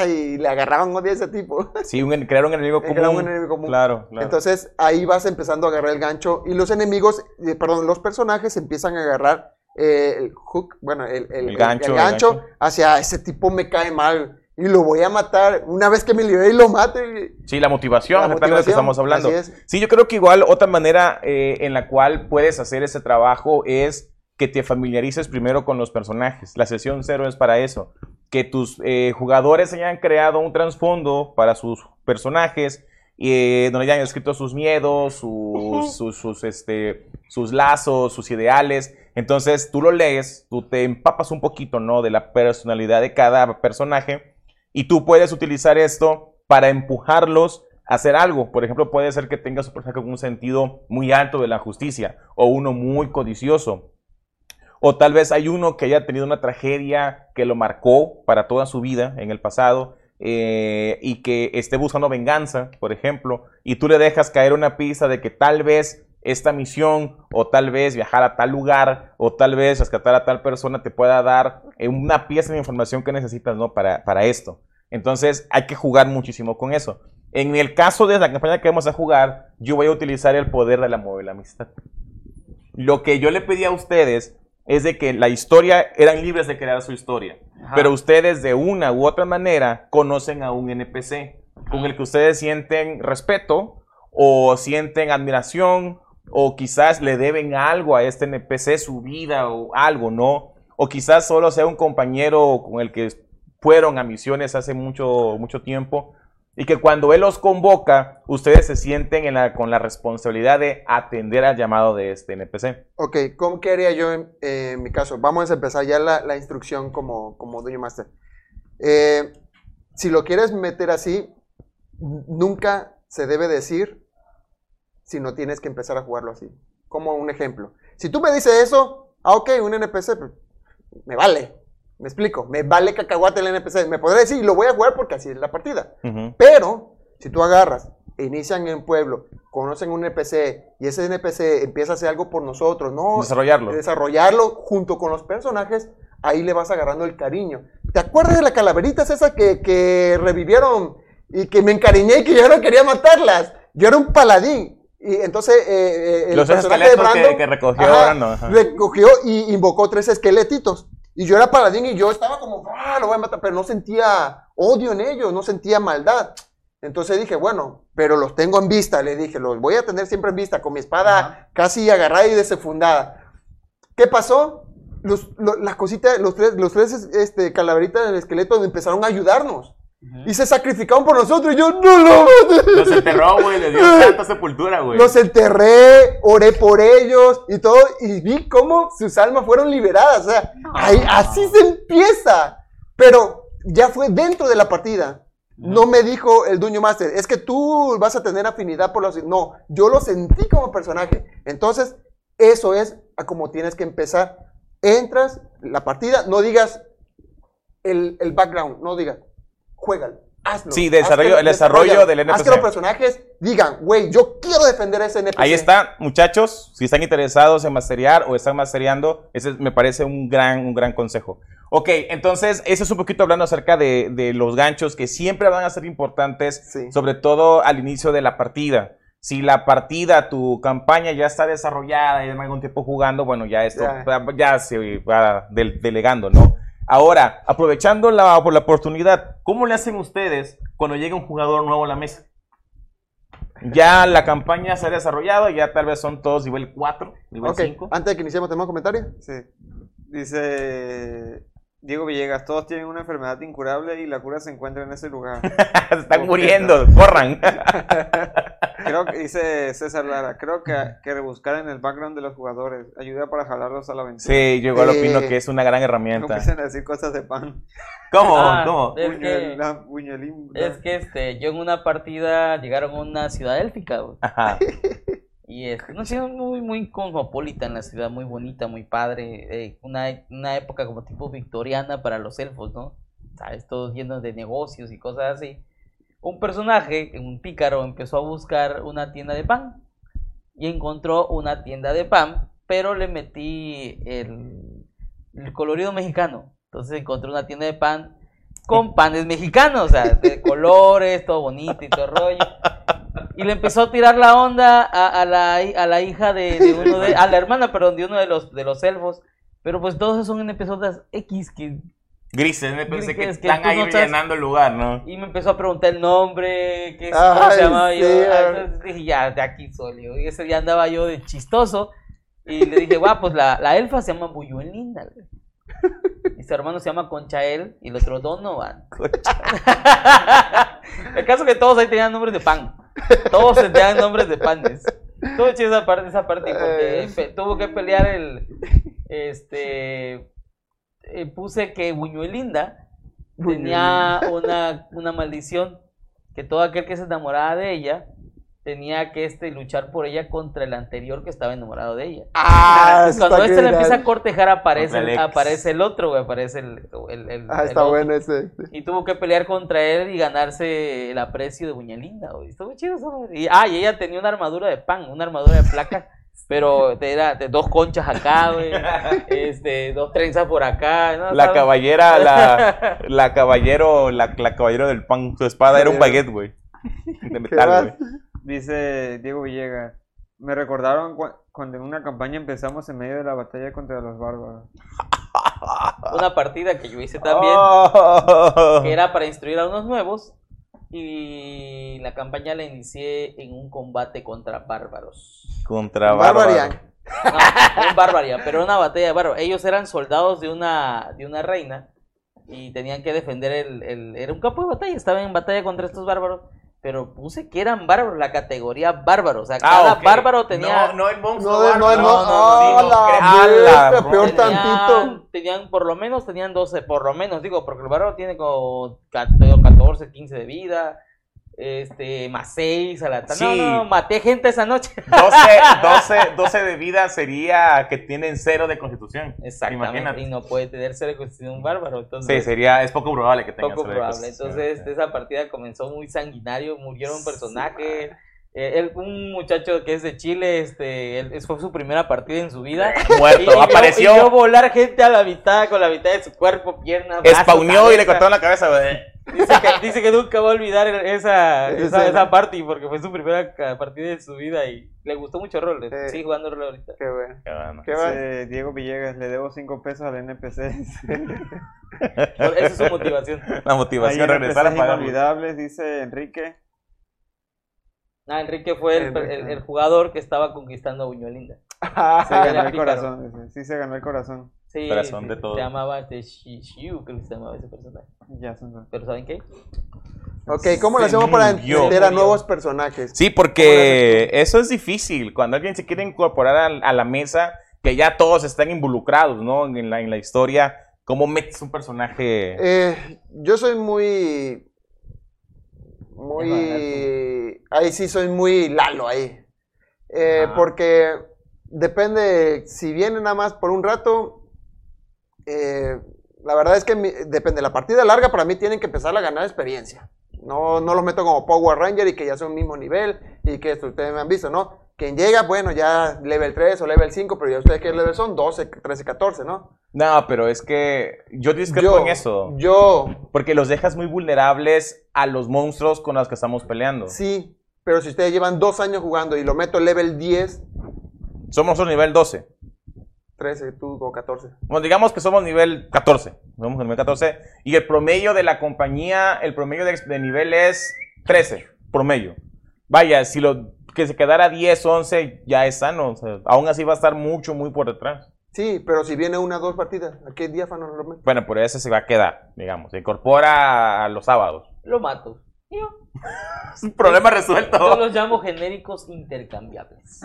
y le agarraban odio a ese tipo. Sí, un, crear un enemigo común. Crear un enemigo común. Claro, claro. Entonces ahí vas empezando a agarrar el gancho y los enemigos, eh, perdón, los personajes empiezan a agarrar eh, el hook, bueno, el, el- El gancho, hacia ese tipo me cae mal y lo voy a matar. Una vez que me libre y lo mato. y- Sí, la motivación, La de lo que estamos hablando. es. Sí, yo creo que igual otra manera eh, en la cual puedes hacer ese trabajo es que te familiarices primero con los personajes. La sesión cero es para eso. Que tus eh, jugadores hayan creado un trasfondo para sus personajes y eh, donde hayan escrito sus miedos, sus, sus, sus, este, sus lazos, sus ideales. Entonces tú lo lees, tú te empapas un poquito, ¿no? De la personalidad de cada personaje y tú puedes utilizar esto para empujarlos a hacer algo. Por ejemplo, puede ser que tengas un personaje con un sentido muy alto de la justicia o uno muy codicioso. O tal vez hay uno que haya tenido una tragedia que lo marcó para toda su vida en el pasado eh, y que esté buscando venganza, por ejemplo, y tú le dejas caer una pista de que tal vez esta misión o tal vez viajar a tal lugar o tal vez rescatar a tal persona te pueda dar eh, una pieza de información que necesitas ¿no? para, para esto. Entonces hay que jugar muchísimo con eso. En el caso de la campaña que vamos a jugar, yo voy a utilizar el poder y la amistad. Lo que yo le pedí a ustedes es de que la historia, eran libres de crear su historia, Ajá. pero ustedes de una u otra manera conocen a un NPC con el que ustedes sienten respeto o sienten admiración o quizás le deben algo a este NPC, su vida o algo, ¿no? O quizás solo sea un compañero con el que fueron a misiones hace mucho, mucho tiempo y que cuando él los convoca, ustedes se sienten con la responsabilidad de atender al llamado de este NPC. Ok, ¿cómo, ¿qué yo en, eh, en mi caso? Vamos a empezar ya la, instrucción como, como Dungeon Master. Eh, si lo quieres meter así, nunca se debe decir si no tienes que empezar a jugarlo así. Como un ejemplo. Si tú me dices eso, ah, ok, un NPC, pues, me vale. Me explico, me vale cacahuate el NPC. Me podré decir, lo voy a jugar porque así es la partida. Pero, si tú agarras, inician en pueblo, conocen un NPC y ese NPC empieza a hacer algo por nosotros, ¿no? Desarrollarlo. Desarrollarlo junto con los personajes, ahí le vas agarrando el cariño. ¿Te acuerdas de las calaveritas esas que, que revivieron y que me encariñé y que yo no quería matarlas? Yo era un paladín. Y entonces eh, eh, el Los personaje de esqueletos que- recogió ajá, Brandon, ajá. recogió y invocó tres esqueletitos. Y yo era paladín y yo estaba como, ah, lo voy a matar, pero no sentía odio en ellos, no sentía maldad. Entonces dije, bueno, pero los tengo en vista, le dije, los voy a tener siempre en vista, con mi espada Ajá. casi agarrada y desenfundada. ¿Qué pasó? Los, lo- las cositas, los tres, los tres este, calaveritas del esqueleto empezaron a ayudarnos. Y se sacrificaron por nosotros. Y yo, no lo mates". Los enterró, güey, les dio tanta sepultura, güey. Los enterré, oré por ellos y todo, y vi cómo sus almas fueron liberadas. O sea, ahí, así se empieza. Pero ya fue dentro de la partida. No me dijo el Dueño Master, es que tú vas a tener afinidad por los... No, yo lo sentí como personaje. Entonces, eso es a como tienes que empezar. Entras la partida, no digas el, el background, no digas, juégalo, hazlo. Sí, desarrollo- Haz el desarrollo del Haz NPC. que los personajes digan, güey, yo quiero defender ese NPC. Ahí está, muchachos, si están interesados en masterear o están mastereando, ese me parece un gran, un gran consejo. Ok, entonces, eso es un poquito hablando acerca de, de los ganchos que siempre van a ser importantes, Sí. sobre todo al inicio de la partida. Si la partida, tu campaña ya está desarrollada y lleva algún tiempo jugando, bueno, ya esto Ya. ya, se va del- delegando, ¿no? Ahora, aprovechando la, por la oportunidad, ¿cómo le hacen ustedes cuando llega un jugador nuevo a la mesa? Ya la campaña se ha desarrollado, ya tal vez son todos nivel 4, nivel Ok, 5. antes de que iniciemos, ¿tenemos comentarios? Sí. Dice Diego Villegas, todos tienen una enfermedad incurable y la cura se encuentra en ese lugar. Se están muriendo, corran. Creo que dice César Lara, creo que, que rebuscar en el background de los jugadores ayuda para jalarlos a la aventura. Sí, yo igual Eh, opino que es una gran No herramienta. empiecen a decir cosas de pan. ¿Cómo? Ah, ¿Cómo? Es que- Buñuel- buñuelín, Es que este, yo en una partida llegaron a una ciudad élfica. Ajá. Y es una ciudad muy, muy cosmopolita en la ciudad, muy bonita, muy padre. eh, una, una época como tipo victoriana para los elfos, ¿no? ¿Sabes? Todos llenos de negocios y cosas así. Un personaje, un pícaro, empezó a buscar una tienda de pan. Y encontró una tienda de pan, pero le metí el, el colorido mexicano. Entonces encontró una tienda de pan con panes mexicanos, o sea, de colores, todo bonito y todo rollo. Y le empezó a tirar la onda a, a la, a la hija de, de uno de, a la hermana, perdón, de uno de los, de los elfos. Pero pues todos esos son NPCs X que Grises, me pensé que Grises, que están tú ahí no sabes- llenando el lugar, ¿no? y me empezó a preguntar el nombre, qué es, Ay, cómo se llamaba yo. Ah, entonces dije, ya, de aquí soy yo. Y ese día andaba yo de chistoso. Y le dije, guau, pues la, la elfa se llama Buyuelinda. güey. Y su hermano se llama Conchael y el otro Donovan. el caso que todos ahí tenían nombres de pan. Todos tenían nombres de panes. Todo esa parte, esa parte porque Eh. tuvo que pelear el. Este. eh, puse que Buñuelinda tenía una, una maldición que todo aquel que se enamoraba de ella tenía que este, luchar por ella contra el anterior que estaba enamorado de ella. Ah, cuando este le empieza a cortejar aparece, el aparece el otro, güey, aparece el, el, el- Ah, el está otro. bueno ese. Y tuvo que pelear contra él y ganarse el aprecio de Buñalinda, güey. Estuvo chido madre. Y, ah, y ella tenía una armadura de pan, una armadura de placa, pero te era de dos conchas acá, güey. Este, dos trenzas por acá. ¿no? La ¿Sabes? caballera, la, la caballero, la, la caballero del pan, su espada era un baguette, güey. De ¿Qué metal, güey. Dice Diego Villegas, me recordaron cua- cuando en una campaña empezamos en medio de la batalla contra los bárbaros. Una partida que yo hice también, Oh. que era para instruir a unos nuevos. Y la campaña la inicié en un combate contra bárbaros. Contra Barbarian. bárbaro. No, un bárbaria, pero una batalla de bárbaros. Ellos eran soldados de una, de una reina y tenían que defender el, el- Era un campo de batalla, estaban en batalla contra estos bárbaros. Pero puse que eran bárbaros, la categoría bárbaro. O sea, cada Ah, ok. bárbaro tenía. No, no el monstruo. No, no, no, ah, la cre- ah, la bestia, peor tantito. Tenían, por lo menos tenían 12, por lo menos, digo, porque el bárbaro tiene como 14, 15 de vida. Este, más 6 a la tarde. Sí. No, no, maté gente esa noche. 12, 12, 12 de vida sería que tienen cero de constitución. Exactamente. Imagínate. Y no puede tener ser constitución un bárbaro. Entonces, Sí, sería, es poco probable que tengan poco cero de probable. constitución. Entonces, esa partida comenzó muy sanguinario, murieron personajes. Eh, él- un muchacho que es de Chile, este, él- fue su primera partida en su vida. Muerto, Y- y vio- apareció. Y vio volar gente a la mitad, con la mitad de su cuerpo, pierna, brazo, Spawneó y le cortaron la cabeza, güey. Dice que, dice que nunca va a olvidar esa, Esa esa, party porque fue su primera partida de su vida y le gustó mucho el rol. Eh. Sigue jugando rol ahorita. Qué bueno. Qué bueno. Qué. Dice Diego Villegas, le debo 5 pesos al NPC. Esa es su motivación. La motivación regresar a pagar. inolvidables, dice Enrique. Ah, Enrique fue el, el- el jugador que estaba conquistando a Buñuelinda. Se Ah, ganó era el corazón. Sí, se ganó el corazón. Sí, Corazón sí, de todo. Se llamaba este Shi- Shiu, creo que se llamaba ese personaje. Ya se me- Pero ¿saben qué? Ok, ¿cómo Se hacemos para meter a nuevos personajes? Sí, porque eso es difícil. Cuando alguien se quiere incorporar a, a la mesa, que ya todos están involucrados, ¿no? En la, en la historia, ¿cómo metes un personaje? Eh, yo soy muy. Muy. Ahí sí soy muy Lalo ahí. Eh, porque depende. Si viene nada más por un rato. eh, la verdad es que mi- depende. La partida larga para mí tienen que empezar a ganar experiencia. No, no los meto como Power Ranger y que ya son mismo nivel y que esto ustedes me han visto, ¿no? Quien llega, bueno, ya level 3 o level 5, pero ya ustedes qué level son, 12, 13, 14, ¿no? No, pero es que yo discrepo en eso. Yo, Porque los dejas muy vulnerables a los monstruos con los que estamos peleando. sí, pero si ustedes llevan dos años jugando y lo meto level 10, Somos nosotros nivel 12. 13, tú o 14. Bueno, digamos que somos nivel 14. Somos nivel 14. Y el promedio de la compañía, el promedio de, de nivel es 13. Promedio. Vaya, si lo que se quedara 10, 11, ya es sano. o sea, aún así va a estar mucho, muy por detrás. Sí, pero si viene una o dos partidas, ¿a qué diáfano meto? Bueno, por eso se va a quedar, digamos. Se incorpora a los sábados. Lo mato. Yo, Es un problema yo resuelto. los llamo genéricos intercambiables.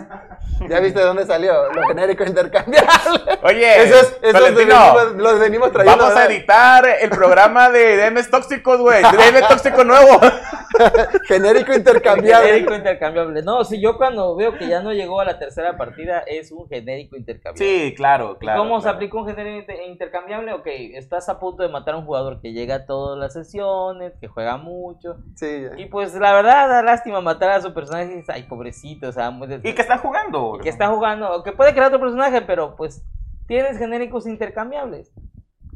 ¿Ya viste de dónde salió? Lo genérico intercambiable. Oye, Eso es, eso Valentino, venimos, los venimos trayendo. vamos a editar el programa de DMs tóxicos, güey. DM tóxico nuevo. Genérico intercambiable. Genérico intercambiable. No, si yo cuando veo que ya no llegó a la tercera partida, es un genérico intercambiable. Sí, claro, ¿Y claro. ¿Cómo se aplica un genérico inter- intercambiable? Ok, estás a punto de matar a un jugador que llega a todas las sesiones, que juega mucho. Sí, ya. Y pues la verdad da lástima matar a su personaje. y dices, Ay, pobrecito, o sea, muy des- Y que están jugando. y que está jugando, o que puede crear otro personaje, pero pues tienes genéricos intercambiables.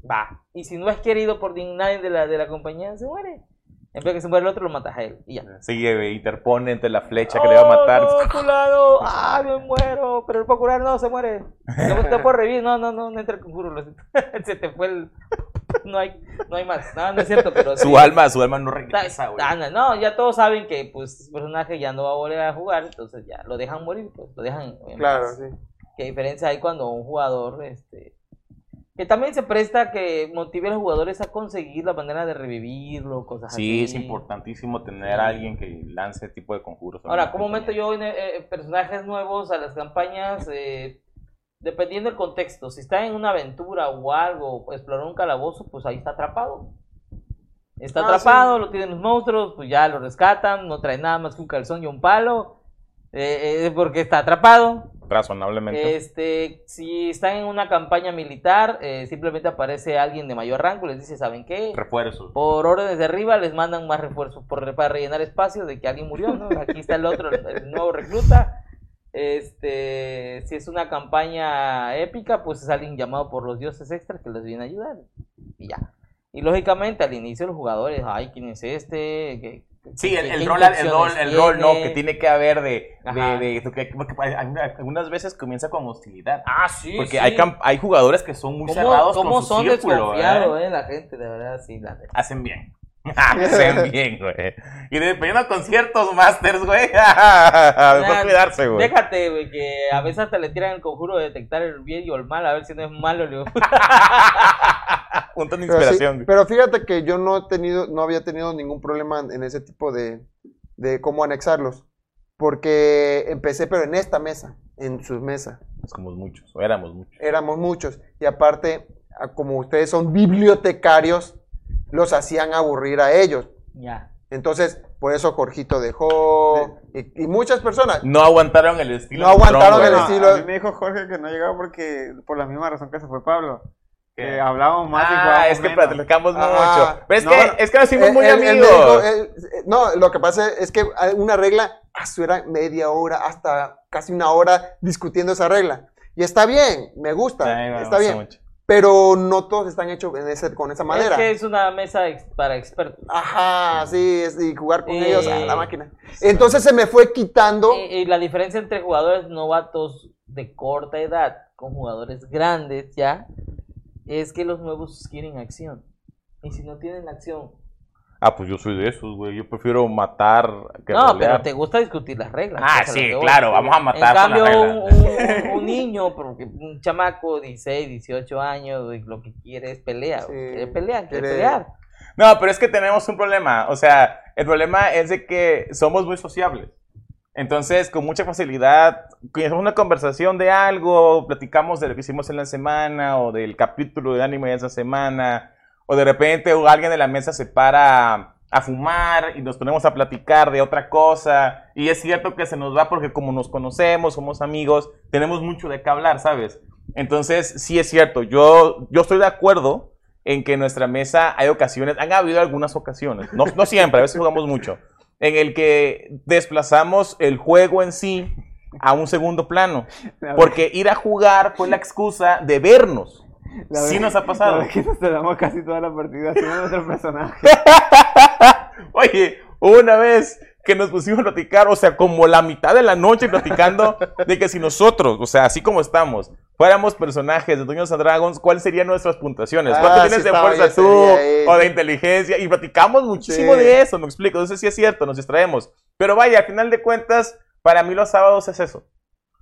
Va. Y si no es querido por nadie de la, de la compañía, se muere. En vez de que se muere el otro, lo matas a él. Y ya. Sí, eh, interpone entre la flecha que le va a matar. ¡Oh, no, culado! ¡Ah, me muero! Pero el puedo curar, no, se muere. No te puedo revivir, no, no, no, no entra el conjuro. se te fue el. No hay, no hay más. No, no es cierto, pero. sí. Su alma, su alma no regresa, güey. No, ya todos saben que pues ese personaje ya no va a volver a jugar, entonces ya lo dejan morir, pues lo dejan en Claro, sí. ¿Qué diferencia hay cuando un jugador, este, que también se presta a que motive a los jugadores a conseguir la manera de revivirlo, cosas Sí, así? es importantísimo tener a alguien que lance ese tipo de conjuros. Ahora, ¿cómo meto yo en, eh, personajes nuevos a las campañas? Eh, dependiendo del contexto. Si está en una aventura o algo, explorar un calabozo, pues ahí está atrapado. Está Ah, atrapado, lo tienen los monstruos, pues ya lo rescatan, no trae nada más que un calzón y un palo, eh, eh, porque está atrapado. Razonablemente. Este, si están en una campaña militar, eh, simplemente aparece alguien de mayor rango, les dice, ¿saben qué? Refuerzos. Por órdenes de arriba les mandan más refuerzos por, para rellenar espacio de que alguien murió, ¿no? Aquí está el otro, el, el nuevo recluta. Este, si es una campaña épica, pues es alguien llamado por los dioses extras que les viene a ayudar. Y ya. Y lógicamente al inicio los jugadores, ay, ¿quién es este? ¿Qué- Sí, el, el rol, el rol, el rol, no, que tiene que haber de, de, de- que- porque algunas veces comienza con hostilidad. Ah, sí. Porque sí. hay, hay jugadores que son muy ¿Cómo, cerrados cómo con su son círculo, ¿eh? eh? La gente, de verdad, sí. La. Hacen bien. Hacen bien, güey. Y dependiendo con ciertos masters, güey. Mejor cuidarse, güey. Déjate, güey, que a veces hasta le tiran el conjuro de detectar el bien y el mal, a ver si no es malo. le Punto de Pero, sí, inspiración. güey. pero fíjate que yo no he tenido, no había tenido ningún problema en ese tipo de, de cómo anexarlos. Porque empecé, pero en esta mesa, en sus mesas. Somos muchos, o éramos muchos. Éramos muchos. Y aparte, como ustedes son bibliotecarios, los hacían aburrir a ellos. Ya. Entonces, por eso Jorgito dejó. Y, y muchas personas. No aguantaron el estilo. No aguantaron el estilo- A mí me dijo Jorge que no llegaba porque por la misma razón que se fue Pablo. Que hablábamos más y Ah, jugábamos es que menos. platicamos mucho. Pero es, No, que, es que nos hicimos Él- muy él- él me amigos. dijo, él- eh, no, lo que pasa es que una regla, ah, era media hora, hasta casi una hora discutiendo esa regla. Y está bien, me gusta, Ay, está gusta bien. mucho. Pero no todos están hechos en ese, con esa manera. Es que es una mesa ex- para expertos. Ajá, sí, es, y jugar con Eh, ellos a la máquina. Entonces se me fue quitando. Y, y la diferencia entre jugadores novatos de corta edad con jugadores grandes ya es que los nuevos quieren acción. Y si no tienen acción. Ah, pues yo soy de esos, güey. Yo prefiero matar que No, rolear. pero te gusta discutir las reglas. Ah, es sí, voy. claro, vamos a matar En cambio, las un, reglas. un- un niño, porque un chamaco, 16, 18 años, güey, lo que quiere es pelear. Sí, quiere pelear, quiere quiere- pelear. No, pero es que tenemos un problema. O sea, el problema es de que somos muy sociables. Entonces, con mucha facilidad, hacemos una conversación de algo, platicamos de lo que hicimos en la semana o del capítulo de anime de esa semana, o de repente alguien de la mesa se para a, fumar y nos ponemos a platicar de otra cosa. Y es cierto que se nos va porque como nos conocemos, somos amigos, tenemos mucho de qué hablar, ¿sabes? Entonces, sí es cierto, yo, yo estoy de acuerdo en que en nuestra mesa hay ocasiones, han habido algunas ocasiones, no, no siempre, a veces jugamos mucho, en el que desplazamos el juego en sí a un segundo plano. La Porque ir a jugar fue la excusa de vernos. La Sí vez- nos ha pasado. La vez que nos quedamos casi toda la partida haciendo nuestro personaje. Oye, una vez que nos pusimos a platicar, o sea, como la mitad de la noche platicando de que si nosotros, o sea, así como estamos, fuéramos personajes de Dungeons and Dragons, ¿cuáles serían nuestras puntuaciones? ¿Cuánto Ah, tienes sí de estaba fuerza tú o de inteligencia? Y platicamos muchísimo Sí. de eso, me explico. Entonces sí es cierto, nos distraemos. Pero vaya, al final de cuentas, para mí los sábados es eso.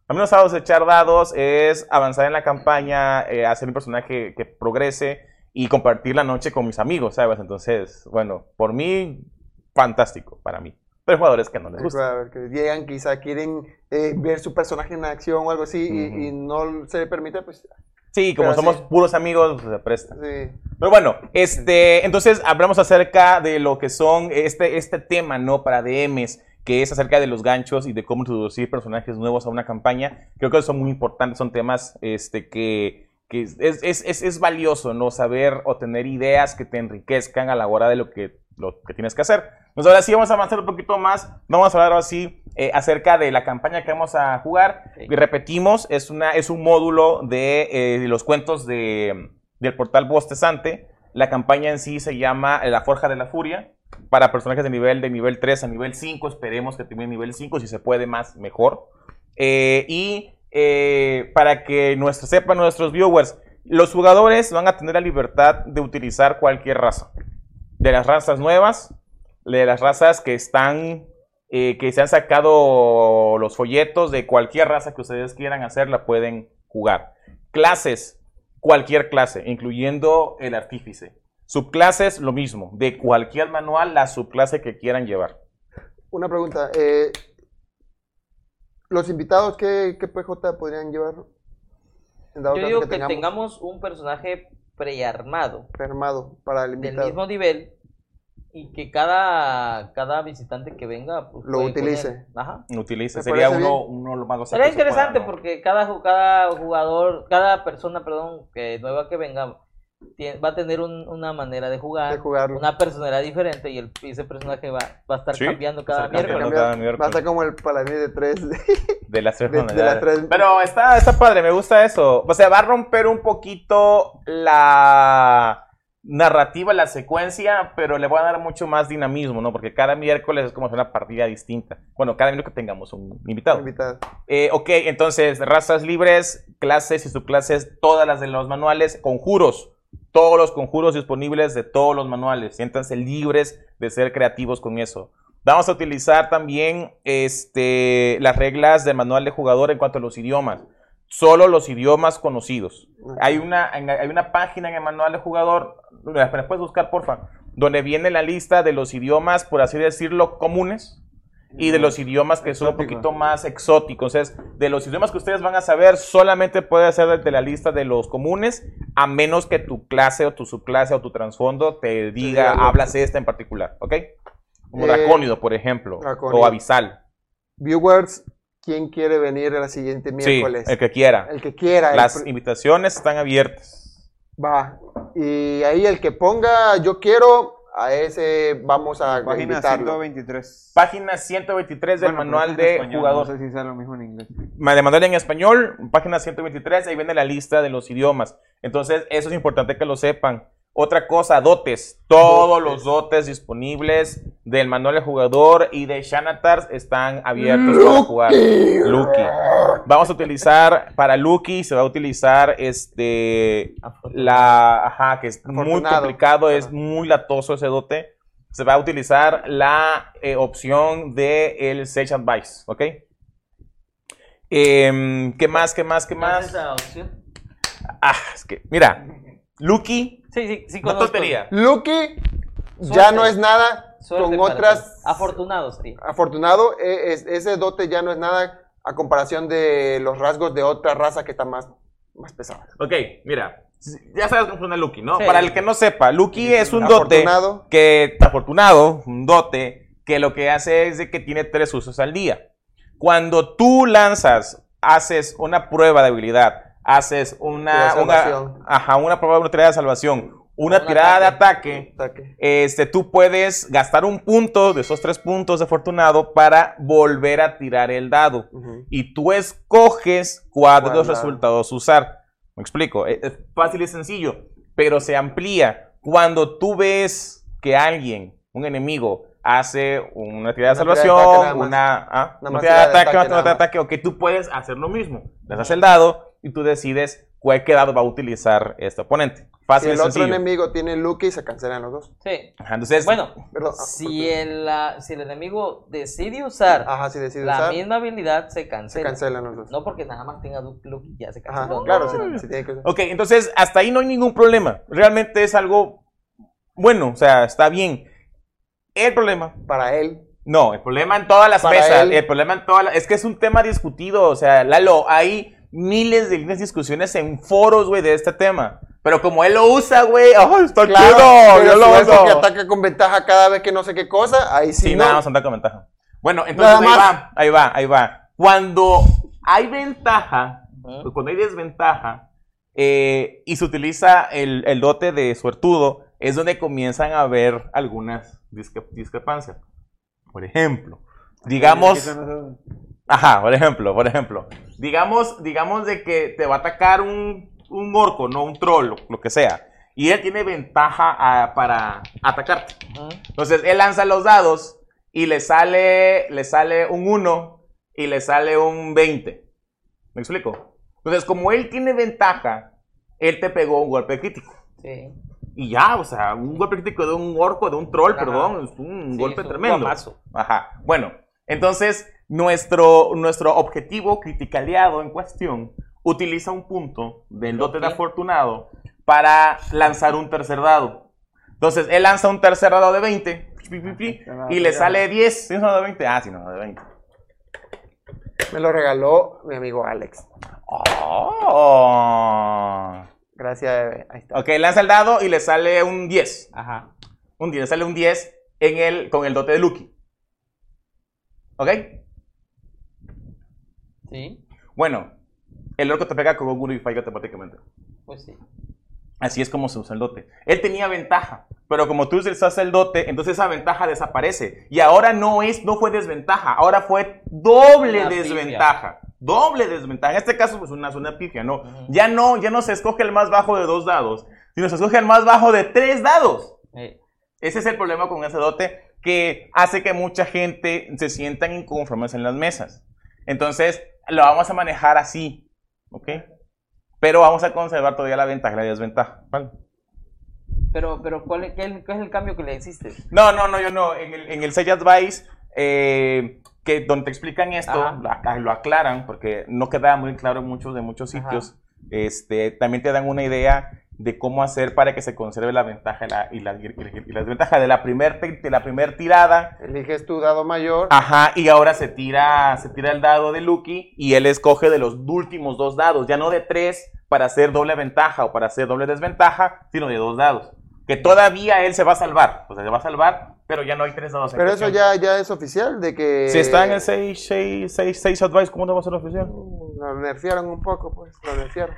Los sábados echar dados es avanzar en la campaña, eh, hacer un personaje que progrese y compartir la noche con mis amigos, ¿sabes? Entonces, bueno, por mí, fantástico para mí. Pero hay jugadores que no les gusta. A ver, que llegan, quizá quieren eh, ver su personaje en acción o algo así y- Ujú. y, no se le permite, pues Sí, como somos sí. puros amigos, se presta. sí. Pero bueno, este, entonces hablamos acerca de lo que son este, este tema, ¿no? Para DMs, que es acerca de los ganchos y de cómo introducir personajes nuevos a una campaña. Creo que son muy importantes, son temas este, que, que es, es, es, es valioso, ¿no? Saber o tener ideas que te enriquezcan a la hora de lo que, lo que tienes que hacer. Entonces ahora sí vamos a avanzar un poquito más, vamos a hablar ahora sí eh, acerca de la campaña que vamos a jugar. Y repetimos, es, una, es un módulo de eh, los cuentos de, del portal Bostezante. La campaña en sí se llama La Forja de la Furia. Para personajes de nivel de nivel 3 a nivel 5, esperemos que termine nivel 5, si se puede más, mejor. Eh, y eh, para que nuestro, sepan nuestros viewers, los jugadores van a tener la libertad de utilizar cualquier raza. De las razas nuevas, de las razas que están, eh, que se han sacado los folletos de cualquier raza que ustedes quieran hacer, la pueden jugar. Clases, cualquier clase, incluyendo el artífice. Subclases, lo mismo. De cualquier manual, la subclase que quieran llevar. Una pregunta, eh, los invitados, ¿qué, qué PJ podrían llevar? En dado Yo caso digo que tengamos un personaje prearmado armado para el del invitado. mismo nivel y que cada, cada visitante que venga pues, Lo utilice. Ajá. Utilice. Sería uno, uno lo más Será interesante porque cada, cada jugador, cada persona, perdón, que nueva que venga va a tener un- una manera de jugar, de jugarlo. una personalidad diferente y, el, y ese personaje va, va a estar Sí, cambiando cada va a estar miércoles. cambiando. cada Va a estar como el paladín de tres. De las tres De- de personalidades. las tres- Pero está, está padre, me gusta eso. O sea, va a romper un poquito la narrativa, la secuencia, pero le va a dar mucho más dinamismo, ¿no? Porque cada miércoles es como hacer una partida distinta. Bueno, cada miércoles que tengamos un invitado. invitado. Eh, ok, entonces, razas libres, clases y subclases, todas las de los manuales, conjuros. Todos los conjuros disponibles de todos los manuales. Siéntanse libres de ser creativos con eso. Vamos a utilizar también este, las reglas del manual de jugador en cuanto a los idiomas. Solo los idiomas conocidos. Hay una, hay una página en el manual de jugador, ¿me la puedes buscar, porfa? Donde viene la lista de los idiomas, por así decirlo, comunes y de los idiomas que son un poquito más exóticos. Es de los idiomas que ustedes van a saber, solamente puede ser de- de la lista de los comunes, a menos que tu clase o tu subclase o tu trasfondo te diga, algo. hablas esta en particular, ¿ok? Como Eh, Dracónido, por ejemplo, Dracónido. o Abisal. Viewers, ¿quién quiere venir el siguiente Sí, miércoles? el que quiera. El que quiera. Las invitaciones están abiertas. Va. Y ahí el que ponga yo quiero, a ese vamos a Página invitarlo. 123. Página 123 del Bueno, manual de español, jugador. No sé si sea lo mismo en inglés. De manual en español, página 123, ahí viene la lista de los idiomas. Entonces, eso es importante que lo sepan. Otra cosa, dotes. Todos los dotes disponibles del manual de jugador y de Xanatar están abiertos para jugar. Lucky. Vamos a utilizar, para Lucky se va a utilizar este, la, ajá, que es muy complicado, es muy latoso ese dote. Se va a utilizar la eh, opción de el Sage Advice, ¿ok? Em, ¿Qué más? ¿Qué más? ¿Qué ¿Más más? esa opción? Ah, es que, mira, Lucky, Sí, sí, sí. no conozco. tontería. Lucky ya no es nada Suerte con otras. Afortunados, tío. Afortunado, eh, es- ese dote ya no es nada a comparación de los rasgos de otra raza que está más, más pesada. Ok, mira, ya sabes cómo funciona Lucky, ¿no? Sí. Para el que no sepa, Lucky es un dote Afortunado. que, afortunado, un dote, que lo que hace es de que tiene tres usos al día. Cuando tú lanzas, haces una prueba de habilidad, haces una, una, salvación. ajá, una prueba de salvación, una Un tirada de Ataque. ataque, este, tú puedes gastar un punto de esos tres puntos de afortunado para volver a tirar el dado. Y tú escoges cuál de resultados usar. Me explico. Es, es fácil y sencillo, pero se amplía. Cuando tú ves que alguien, un enemigo, hace una tirada de Una tirada de salvación, ataque una, ah, tirada de tirada ataque, una tirada de ataque, ok, tú puedes hacer lo mismo. Le das el dado y tú decides cuál qué dado va a utilizar este oponente. Si Fácil y el otro sencillo. enemigo tiene Lucky, se cancelan los dos. Sí. Ajá, entonces, Bueno, Perdón. ah, si el, la- si el enemigo decide usar Ajá, si decide la usar, misma habilidad, se se cancela. cancelan los dos. No porque nada más tenga Look y ya se Ajá, canceló. claro, No. si, si tiene que usar. Ok, entonces hasta ahí no hay ningún problema. Realmente es algo bueno, o sea, está bien. El problema, Para él. no, el problema en todas las Para mesas, él. el problema en todas las, es que es un tema discutido, o sea, Lalo, hay miles de líneas de discusiones en foros, güey, de este tema. Pero como él lo usa, güey, ¡ay, está Claro, chido! Yo lo uso. ataca con ventaja cada vez que no sé qué cosa, ahí sí, Sí, no. nada más anda con ventaja. Bueno, entonces ahí va, ahí va, ahí va. Cuando hay ventaja, pues cuando hay desventaja eh, y se utiliza el, el dote de suertudo, es donde comienzan a haber algunas discre- discrepancias. Por ejemplo, digamos, ajá, por ejemplo, por ejemplo, digamos, digamos de que te va a atacar un, un orco, no un troll, lo, lo que sea, y él tiene ventaja ah, para atacarte. Entonces él lanza los dados y le sale, le sale un 1 y le sale un 20. ¿Me explico? Entonces, como él tiene ventaja, él te pegó un golpe crítico. Sí. Y ya, o sea, un golpe crítico de un orco, de un troll, Ajá. perdón, es un Sí, golpe es un tremendo. guamazo. Ajá. Bueno, entonces nuestro, nuestro objetivo criticaleado en cuestión utiliza un punto del dote de afortunado para lanzar un tercer dado. Entonces, él lanza un tercer dado de 20 pi, pi, pi, y le sale 10. ¿Tienes uno de 20? Ah, sí, no, de 20. Me lo regaló mi amigo Alex. Oh. Gracias, bebé. Ahí está. Ok, lanza el dado y le sale un 10. Ajá. Un 10, le sale un 10 en el, con el dote de Lucky. ¿Ok? Sí. Bueno, el orco te pega con Oguro y falla automáticamente. Pues sí. Así es como se usa el dote. Él tenía ventaja, pero como tú usaste el dote, entonces esa ventaja desaparece. Y ahora no es, no fue desventaja, ahora fue doble Una desventaja. Doble desventaja. En este caso, pues una, una pifia, ¿no? Ya no, ya no se escoge el más bajo de dos dados, sino se escoge el más bajo de tres dados. Eh, Ese es el problema con ese dote que hace que mucha gente se sientan inconformes en las mesas. Entonces, lo vamos a manejar así, ¿ok? Pero vamos a conservar todavía la ventaja y la desventaja. ¿vale? Pero, pero ¿cuál es, qué, es- qué es el cambio que le hiciste? No, no, no, yo no. En el, en el Sage Advice, eh, que donde te explican esto, Ajá. lo, acá lo aclaran, porque no queda muy claro en muchos de muchos Ajá. sitios. Este, también te dan una idea de cómo hacer para que se conserve la ventaja y la, y la, y la desventaja de la primer, te- de la primer tirada. Eliges tu dado mayor. Ajá, y ahora se tira, se tira el dado de Lucky y él escoge de los últimos dos dados, ya no de tres para hacer doble ventaja o para hacer doble desventaja, sino de dos dados. Que todavía él se va a salvar, o sea, se va a salvar, pero ya no hay tres dados. en Pero eso ya, ya es oficial de que. Si está en el 6, 6, 6, 6 Advice, ¿cómo no va a ser oficial? Lo nerfearon un poco, pues. Lo nerfearon.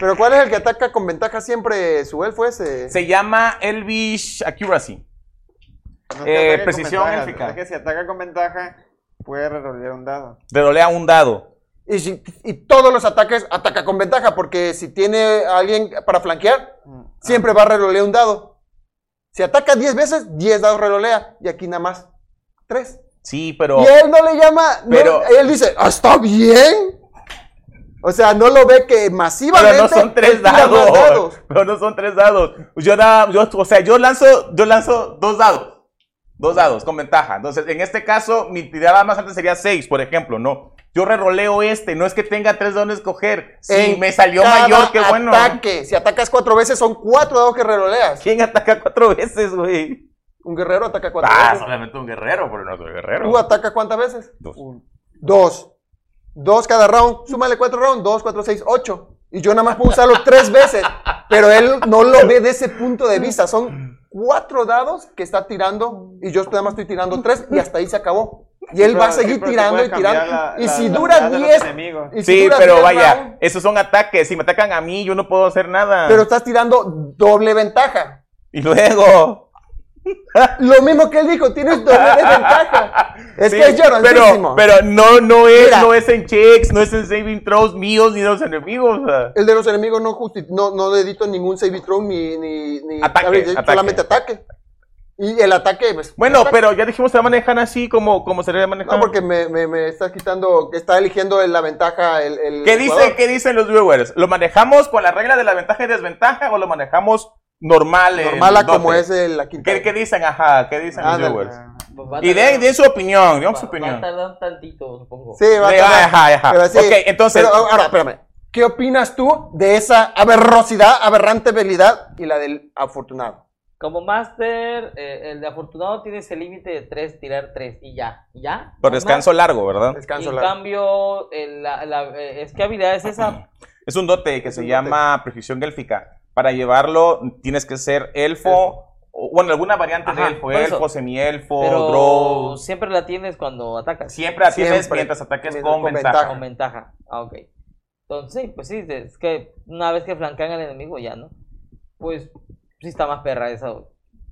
Pero ¿cuál es el que ataca con ventaja siempre? ¿Su elfo ese? Se llama Elvish Accuracy. No Eh, precisión élfica. es que si ataca con ventaja, puede rerolear un dado. Redolea un dado. Y, si- y todos los ataques ataca con ventaja, porque si tiene a alguien para flanquear, Mm. siempre va a rerolear un dado. Si ataca 10 veces, 10 dados relolea. Y aquí nada más 3. Sí, pero... Y él no le llama. no- Pero- él dice, "Ah, está bien. O sea, no lo ve que masivamente. Pero no son tres dados. dados. Pero no son tres dados. Yo nada, yo, o sea, yo lanzo, yo lanzo dos dados. Dos dados con ventaja. Entonces, en este caso, mi tirada más alta sería seis, por ejemplo, no. Yo reroleo este, no es que tenga tres dados escoger. Si En me salió mayor, qué bueno. Ataque. Si atacas cuatro veces, son cuatro dados que reroleas. ¿Quién ataca cuatro veces, güey? Un guerrero ataca cuatro Ah, veces. solamente un guerrero, pero no soy guerrero. ¿Tú atacas cuántas veces? Dos. Dos. Dos cada round. Súmale cuatro rounds. Dos, cuatro, seis, ocho. Y yo nada más puedo usarlo tres veces. Pero él no lo ve de ese punto de vista. Son cuatro dados que está tirando. Y yo nada más estoy tirando tres. Y hasta ahí se acabó. Y él va a seguir tirando y tirando. la- y la- si la dura habilidad de los 10. enemigos. y si Sí, dura pero 10 vaya, rounds, esos son ataques. Si me atacan a mí, yo no puedo hacer nada. pero estás tirando doble ventaja. Y luego. Lo mismo que él dijo, tienes doble desventaja. Es Sí, que es pero, lloroncísimo. pero no, no es, Mira. no es en checks, no es en saving throws míos ni de los enemigos. El de los enemigos no, justi- no, no edito ningún save throw ni, ni, ni Ataque, solamente ataque. Y el ataque, pues, Bueno, ataque. pero ya dijimos se va a manejar así como, como se debe manejar. No, porque me, me, me está quitando, está eligiendo la ventaja el, el ¿Qué, dice. ¿Qué dicen los viewers? ¿Lo manejamos con la regla de la ventaja y desventaja o lo manejamos normal? en Normal como dote? es el- la quinta. ¿Qué, qué dicen? Ajá, ¿qué dicen los viewers? Ah, a Y den, den su opinión, den su Va a opinión. tardar un tantito, supongo. Sí, va a De- tardar. ajá, ajá. Pero sí. Ok, entonces, Pero ahora, espérame. ¿Qué opinas tú de esa aberrosidad, aberrante habilidad y la del afortunado? Como Master, eh, el de afortunado tiene ese límite de 3, tirar 3 y ya. ¿Y ¿Ya? por descanso largo, ¿verdad? Y Descanso en largo. cambio, el- la, la- eh, es que habilidad es esa. Es un dote que Es se llama precisión élfica. Para llevarlo tienes que ser elfo, o, bueno, alguna variante de elfo, elfo, semielfo, Pero drow. siempre la tienes cuando atacas. Siempre la tienes Siempre. mientras ataques con ventaja. ventaja. Con ventaja. Ah, ok. Entonces, sí, pues sí, es que una vez que flanquean al enemigo ya, ¿no? Pues sí está más perra esa.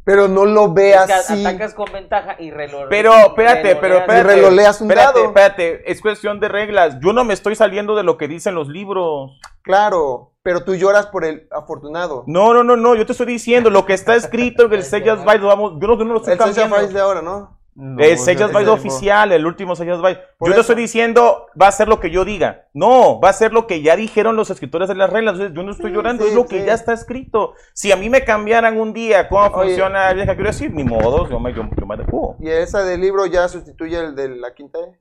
Pero no lo ve Es que así. atacas con ventaja y relor. Pero, espérate, pero Y espérate. reloleas un espérate, dado. espérate, es cuestión de reglas. Yo no me estoy saliendo de lo que dicen los libros. Claro, pero tú lloras por el afortunado. No, no, no, no, yo te estoy diciendo lo que está escrito en el Sellas Byte, vamos, yo no, yo no lo estoy el cambiando. De ahora, ¿no? No, El o sea, Sellas ese Byte tipo- oficial, el último Byte. Por Yo te eso. estoy diciendo, va a ser lo que yo diga. No, va a ser lo que ya dijeron los escritores de las reglas. Yo no estoy Sí, llorando, sí, es lo que ya está escrito. Si a mí me cambiaran un día cómo Oye. funciona el quiero decir, ni modo, yo me, yo, yo me adecuo. Y esa del libro ya sustituye el de la quinta E.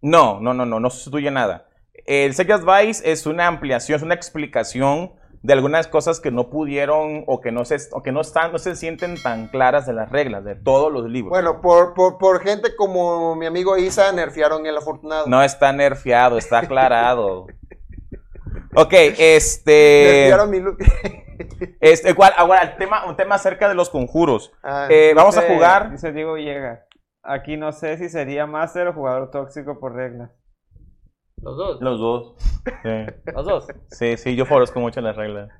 No, no, no, no, no sustituye nada. El Sellas Vice es una ampliación, es una explicación de algunas cosas que no pudieron o que no se, o que no están, no se sienten tan claras de las reglas de todos los libros. Bueno, por, por, por gente como mi amigo Isa, nerfearon el afortunado. No está nerfeado, está aclarado. Ok, este. Nerfearon mi look. este igual, ahora, el tema, un tema acerca de los conjuros. Ah, Eh, vamos a jugar. Dice Diego Llega. Aquí no sé si sería Master o jugador tóxico por regla. Los dos. Los dos. Sí. Los dos. Sí, sí, yo conozco mucho las reglas.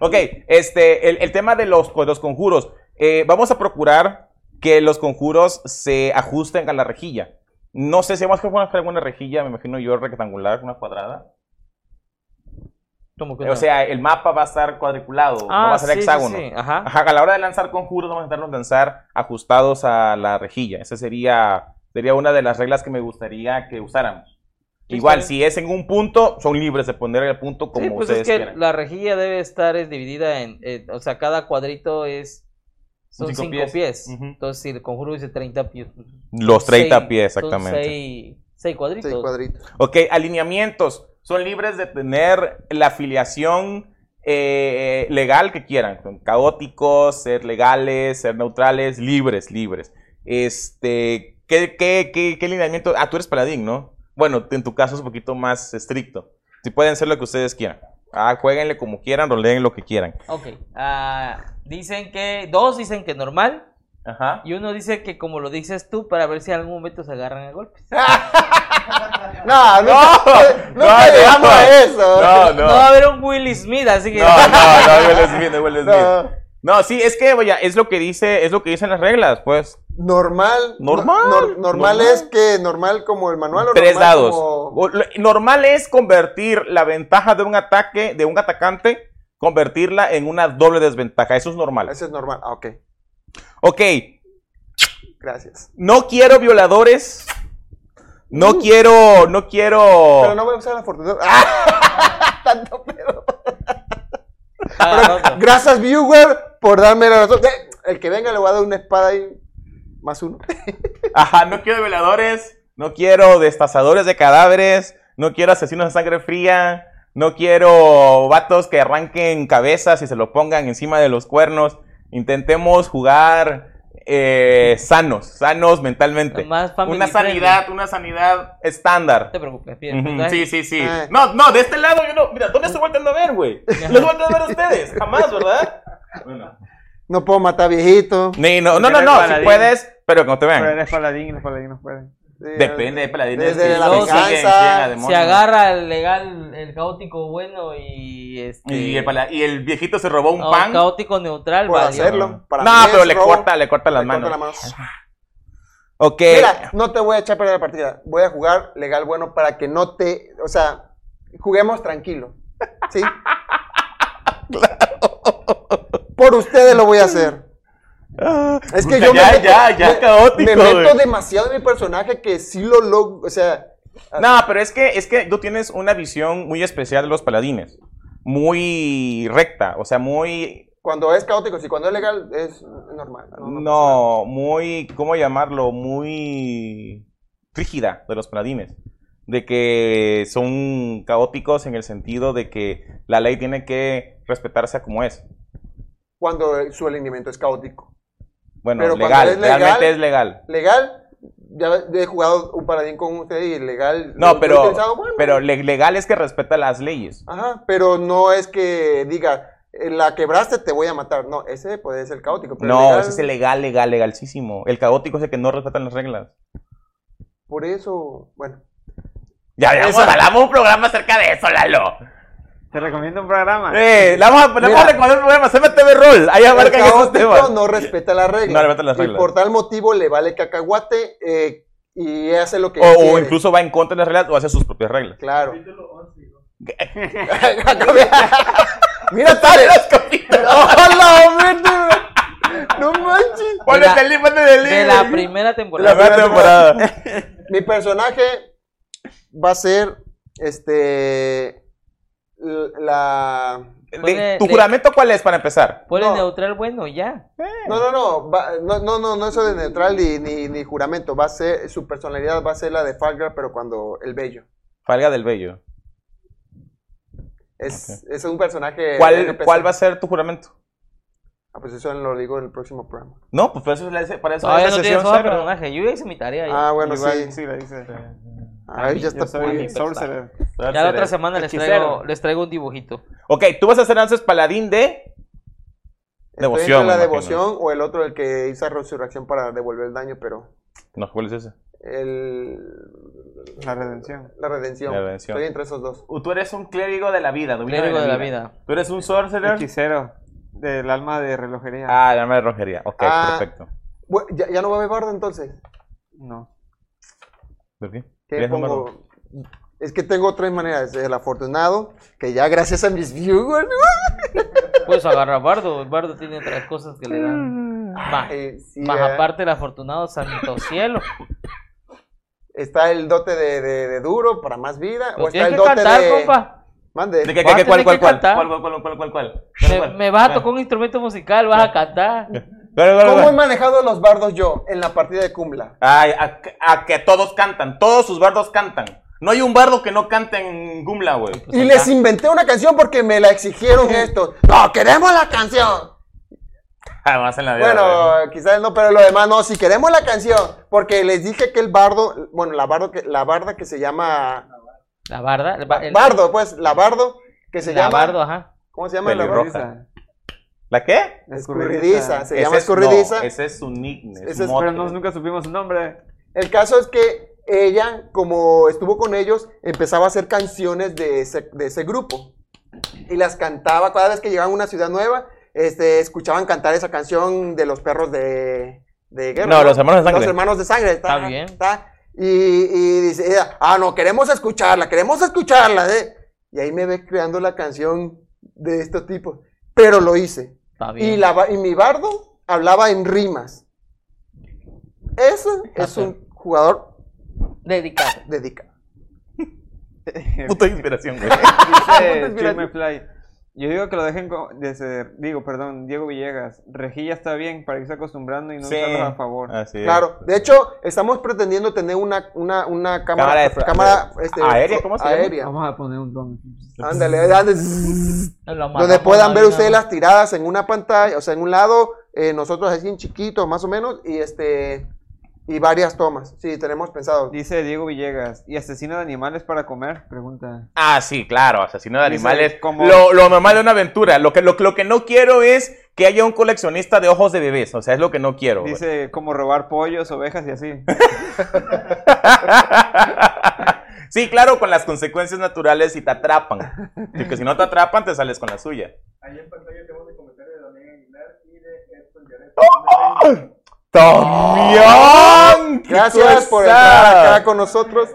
Ok, este, el, el tema de los, pues, los conjuros. Eh, vamos a procurar que los conjuros se ajusten a la rejilla. No sé si vamos a poner alguna rejilla, me imagino yo rectangular, una cuadrada. O sea, el mapa va a estar cuadriculado, no va ah, a ser sí, sí, hexágono. sí, Ajá. Ajá, a la hora de lanzar conjuros vamos a intentarnos lanzar ajustados a la rejilla. Esa sería, sería una de las reglas que me gustaría que usáramos. Igual, si es en un punto, son libres de poner el punto como sí, pues ustedes es que quieran. la rejilla debe estar es dividida en, eh, o sea, cada cuadrito es son Cinco 5 pies. Entonces, si el conjuro dice 30 pies, pues, Los 30 seis- pies, son exactamente. seis- seis cuadritos. Seis cuadritos. Ok, alineamientos. Son libres de tener la afiliación eh, legal que quieran. Son caóticos, ser legales, ser neutrales, libres, libres. Este, ¿qué, qué, qué, qué alineamiento? Ah, tú eres paladín, ¿no? Bueno, en tu caso es un poquito más estricto. Si pueden ser lo que ustedes quieran. Ah, jueguenle como quieran, roleen lo que quieran. Ok. ah, dicen que, dos dicen que normal Ajá. y uno dice que como lo dices tú para ver si en algún momento se agarran a golpes. No, No, nunca no, llegamos no. a eso. No, No. no. va a haber un Will Smith, así que... No, no, no, Will Smith, no, Will Smith. No, No, sí, es que, vaya, es lo que dice, es lo que dicen las reglas, pues. normal. Normal, no- nor- normal, normal. es que normal como el manual o Tres normal dados. como- Normal es convertir la ventaja de un ataque, de un atacante, convertirla en una doble desventaja. Eso es normal. Ese es normal. Ah, ok. Ok, Gracias. no quiero violadores. No quiero, no quiero. Pero no voy a usar la fortuna. ¡Ah! Tanto pedo. Ah. Gracias, viewer, por darme la razón. Eh, El que venga le voy a dar una espada ahí. Más uno. Ajá, no quiero violadores. No quiero destazadores de cadáveres. No quiero asesinos de sangre fría. No quiero vatos que arranquen cabezas y se lo pongan encima de los cuernos. Intentemos jugar eh, sanos, sanos mentalmente. Una sanidad, una sanidad estándar. No te preocupes, puntaje. Sí, sí, sí. Ah. No, no, de este lado yo no. Mira, ¿dónde estoy volteando a ver, güey? Los volteo a ver a ustedes. Jamás, ¿verdad? Bueno. No puedo matar viejito. Ni- no, no, no. Si paladín. puedes, Pero que no te Pero vean. eres paladín y los paladinos pueden. Sí, Depende de paladines Desde la venganza, Se agarra el legal, el caótico bueno y este. Y el, pala- y el viejito se robó un no, pan. caótico neutral, Por hacerlo. Para no, pero le robo, corta, le corta las le corta manos. la mano. Ok. Mira, no te voy a echar a perder la partida. Voy a jugar legal bueno para que no te. O sea, juguemos tranquilo. ¿Sí? Por ustedes lo voy a hacer. Ah, Es que yo ya, me meto, ya, ya, me- caótico. me meto güey. demasiado en mi personaje que sí lo logro. O sea, No, pero es que, es que tú tienes una visión muy especial de los paladines. Muy recta, o sea, muy. cuando es caótico, si cuando es legal es normal. No, muy. ¿Cómo llamarlo? Muy. rígida de los paladines. De que son caóticos en el sentido de que la ley tiene que respetarse como es. Cuando su alineamiento es caótico. Bueno, Pero legal, es legal- realmente es legal. Legal, ya he jugado un paladín con usted y legal. No, pero, bueno. pero le- legal es que respeta las leyes. Ajá, pero no es que diga, "Eh, la quebraste, te voy a matar. No, ese puede ser caótico. Pero No, legal, ese es el legal, legal, legalísimo. El caótico es el que no respeta las reglas. Por eso, bueno. Ya, ya, hagamos un programa acerca de eso, Lalo. Te recomiendo un programa. Eh, le vamos a, le vamos a recomendar un programa, CMTV Roll. Ahí El abarcan esos temas. no respeta las reglas. No respeta las Y reglas. por tal motivo le vale cacahuate eh, y hace lo que O, o quiere. incluso va en contra de las reglas o hace sus propias reglas. Claro. Mira, tal. ¡Hola, hombre! No manches. Ponle la- el link, ponle el link. De la primera La temporada. primera temporada. Mi personaje va a ser este la De- Ponle- ¿Tu juramento cuál es para empezar? Ponle No. neutral bueno, ya. no no no va- no no no no eso de neutral ni, ni, ni juramento va a ser su personalidad va a ser la de Falgar pero cuando el bello Falga del Bello. es, es un personaje ¿Cuál. ¿Cuál va a ser tu juramento? ah, pues eso lo digo en el próximo programa No, pues para eso es la, para eso es la no sesión cero. personaje. Yo ya hice mi tarea ya. ah bueno Igual, sí sí, la dice. A ver ya está soy sorcerer. ya la otra semana les traigo, les traigo un dibujito. Ok, tú vas a ser entonces paladín de... Devoción, la devoción o el otro el que hizo resurrección para devolver el daño pero No, ¿cuál es ese? el La redención. la redención, La redención. estoy entre esos dos Tú eres un clérigo de la vida. Clérigo de la vida. Tú eres un sorcerer. Hechicero. Del alma de relojería. Ah, el alma de rojería. Ok, Ah. perfecto. ¿Ya, ya no va a haber bardo entonces No. ¿Por qué? ¿Qué ¿Quieres un bardo? pongo? Es que tengo tres maneras. El afortunado, que ya gracias a mis viewers. Puedes agarrar bardo. El bardo tiene otras cosas que le dan. Más, Ay, sí, aparte el afortunado santo cielo. Está el dote de, de- de duro para más vida. Pero o está el dote cantar, de. compa. Mande. ¿De qué, qué, a qué, cuál, cuál, cuál? cantar. ¿Cuál, cuál, cuál, cuál, cuál, cuál? Me, ¿Cuál? me vas a ¿Cuál? tocar un instrumento musical, vas a cantar. ¿Cuál, cuál, ¿Cómo he manejado los bardos yo en la partida de Cumbla? Ay, a, a que todos cantan. Todos sus bardos cantan. No hay un bardo que no cante en Gumla, güey. Pues Y acá. les inventé una canción porque me la exigieron estos. ¡No, queremos la canción! Además en la vida. Bueno, quizás no, pero lo demás no. Si queremos la canción, porque les dije que el bardo, bueno, la bardo que, la barda que se llama La barda. el ba- el- bardo, pues, la bardo que se la llama. bardo, ajá. ¿Cómo se llama la Pelirroja. ¿La qué? Escurridiza, se Ese llama es- escurridiza. no, ese es su nickname. Ese es-. Pero no, nunca supimos su nombre. El caso es que ella, como estuvo con ellos, empezaba a hacer canciones de ese, de ese grupo. Y las cantaba cada vez que llegaban a una ciudad nueva. Este, escuchaban cantar esa canción de los perros de, de guerra. No, los hermanos de sangre. Los hermanos de sangre. Está bien. está. Y, y dice ella, ah, no, queremos escucharla, queremos escucharla. ¿eh?". Y ahí me ve creando la canción de este tipo. Pero lo hice. Está bien. Y, la, y mi bardo hablaba en rimas. Ese es un jugador Dedicado. dedicado. Puta inspiración, güey. Dice inspiración. Chime Fly. Yo digo que lo dejen desde, digo, perdón, Diego Villegas. Rejilla está bien para irse acostumbrando y no Sí. usarlo a favor. Así es. Claro. De hecho, estamos pretendiendo tener una, una, una cámara, Cámara de- cámara, este, aérea, ¿cómo se llama? aérea. Vamos a poner un dron. Ándale, ándale, donde puedan ver ustedes las tiradas en una pantalla, o sea, en un lado, eh, nosotros así en chiquito, más o menos, y este, Y varias tomas. Sí, tenemos pensado. Dice Diego Villegas, ¿y asesino de animales para comer? Pregunta. Ah, sí, claro, asesino de Dice, animales. como- Lo, lo normal de una aventura. Lo que, lo, lo que no quiero es que haya un coleccionista de ojos de bebés. O sea, es lo que no quiero. güey. Dice, como robar pollos, ovejas y así. sí, claro, con las consecuencias naturales si te atrapan. Porque si no te atrapan, te sales con la suya. Ahí en pantalla tenemos el comentario de Damián Aguilar y de Edson Yaret. ¡Qué Gracias por estar acá con nosotros.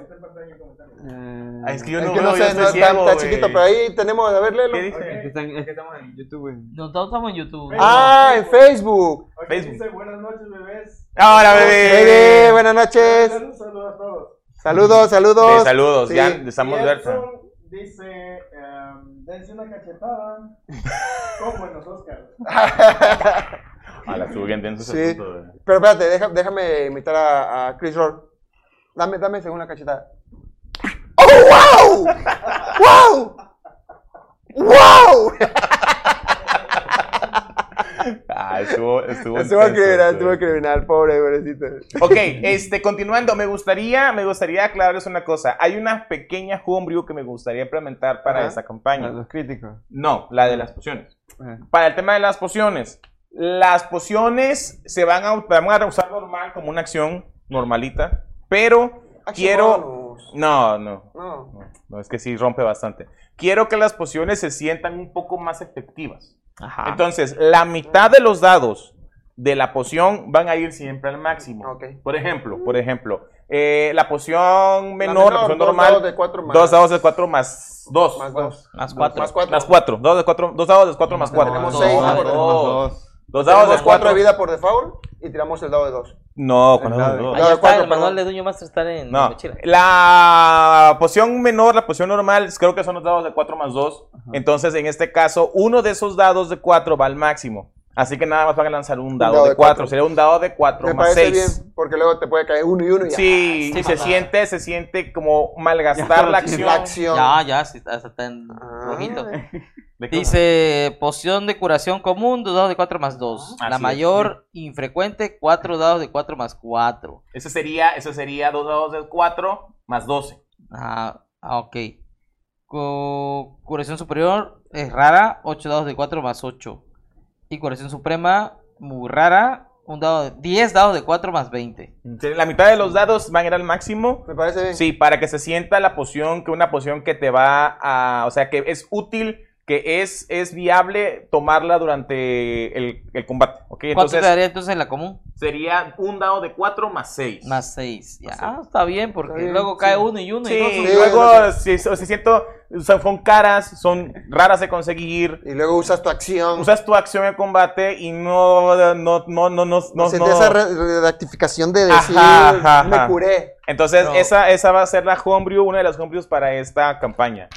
Ay, es que yo Es no que veo, no sé, no está, ciego, está chiquito, pero ahí tenemos, a ver, léelo. ¿Qué dice? que están- es que estamos en YouTube, güey. Nosotros estamos en YouTube. Ah, en Facebook. Ok, Facebook. dice buenas noches, bebés. Ahora, bebé. Bebé, buenas noches. Un saludo a todos. Saludos, saludos. Sí, saludos, Sí. ya estamos. Edson dice, em, dense una cachetada, como en los Oscars. A la suben denso Sí. güey. Pero espérate, deja- déjame invitar a, a Chris Roll. Dame, dame segunda cachetada. ¡Oh, wow! ¡Wow! ¡Wow! Ah, estuvo, estuvo, Estuvo intenso, criminal, estuvo- estuvo criminal, pobre, pobrecito. Ok, este, continuando, me gustaría, me gustaría aclararles una cosa. Hay una pequeña homebrew que me gustaría implementar para Ajá. esta A campaña. los críticos. No, la de las pociones. Para el tema de las pociones. Las pociones se van a, van a usar normal, como una acción normalita, pero quiero... No, no, no, no. No, es que sí rompe bastante. Quiero que las pociones se sientan un poco más efectivas. Ajá. Entonces, la mitad de los dados de la poción van a ir siempre al máximo. Okay. Por ejemplo, por ejemplo, eh, la poción menor, la, menor, poción dos normal, dados de cuatro más. dos dados de 4 más 2. Más 2. Más 4. Más 4. Dos, de cuatro, dos dados de 4 más 4. Tenemos los dados de cuatro de vida por default y tiramos el dado de dos No, con el dado de 2. Ahí está, el manual de Duño Master está en no. la mochila. La posición menor, la poción normal, creo que son los dados de cuatro más 2. Entonces, en este caso, uno de esos dados de cuatro va al máximo. Así que nada más van a lanzar un dado, dado de de 4. cuatro. Sería un dado de 4 Me más parece 6. bien, porque luego te puede caer uno y uno y ya. Sí, Sí, y se siente, se siente como malgastar Ya, la acción. La acción. Ya, ya, sí, está, está en Ah. rojito. Dice poción de curación común, dos dados de 4 más 2. Así La es. mayor infrecuente, 4 dados de 4 más 4. Ese sería, ese sería dos dados de 4 más 12. Ah, ah, ok. Cu- curación superior es rara, 8 dados de 4 más 8. Y curación suprema, muy rara, un dado de 10 dados de 4 más 20. La mitad de los dados van a ir al máximo. Me parece bien. Sí, para que se sienta la poción, que una poción que te va a, o sea, que es útil, que es, es viable tomarla durante el, el combate, ¿ok? ¿Cuánto Entonces te daría entonces en la común? sería un dado de 4 más 6. Más 6. Ya, ah, seis. está bien, porque Está bien, luego sí. cae uno y uno Sí, y dos. Sí, luego si, si siento, son, son caras, son raras de conseguir. Y luego usas tu acción. Usas tu acción en combate y no, no, no, no, no, no, Siente no- esa re- rectificación de decir, Ajá, ajá, ajá. me curé. Entonces, No. esa, esa va a ser la homebrew, una de las homebrews para esta campaña.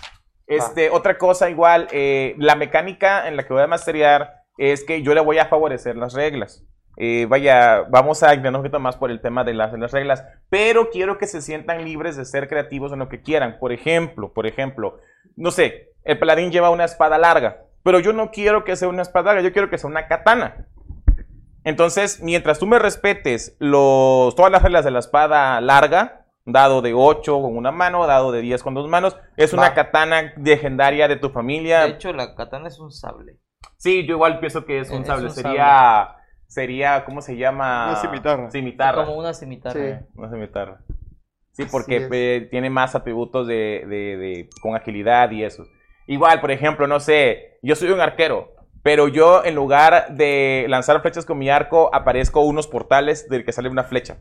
Este, otra cosa igual, eh, la mecánica en la que voy a masterear es que yo le voy a favorecer las reglas. Eh, vaya, vamos a inclinar un poquito más por el tema de las, de las reglas, pero quiero que se sientan libres de ser creativos en lo que quieran. Por ejemplo, por ejemplo, no sé, el paladín lleva una espada larga, pero yo no quiero que sea una espada larga, yo quiero que sea una katana. Entonces, mientras tú me respetes los, todas las reglas de la espada larga, dado de 8 con una mano, dado de 10 con dos manos, es una katana legendaria de tu familia. De hecho, la katana es un sable. sí, yo igual pienso que es un Es sable. un sería, sería, ¿cómo se llama? Una cimitarra. Cimitarra. Como una cimitarra. Sí. Una cimitarra. Sí, porque eh, tiene más atributos de, de- de- con agilidad y eso. Igual, por ejemplo, no sé, yo soy un arquero, pero yo en lugar de lanzar flechas con mi arco, aparezco unos portales del que sale una flecha.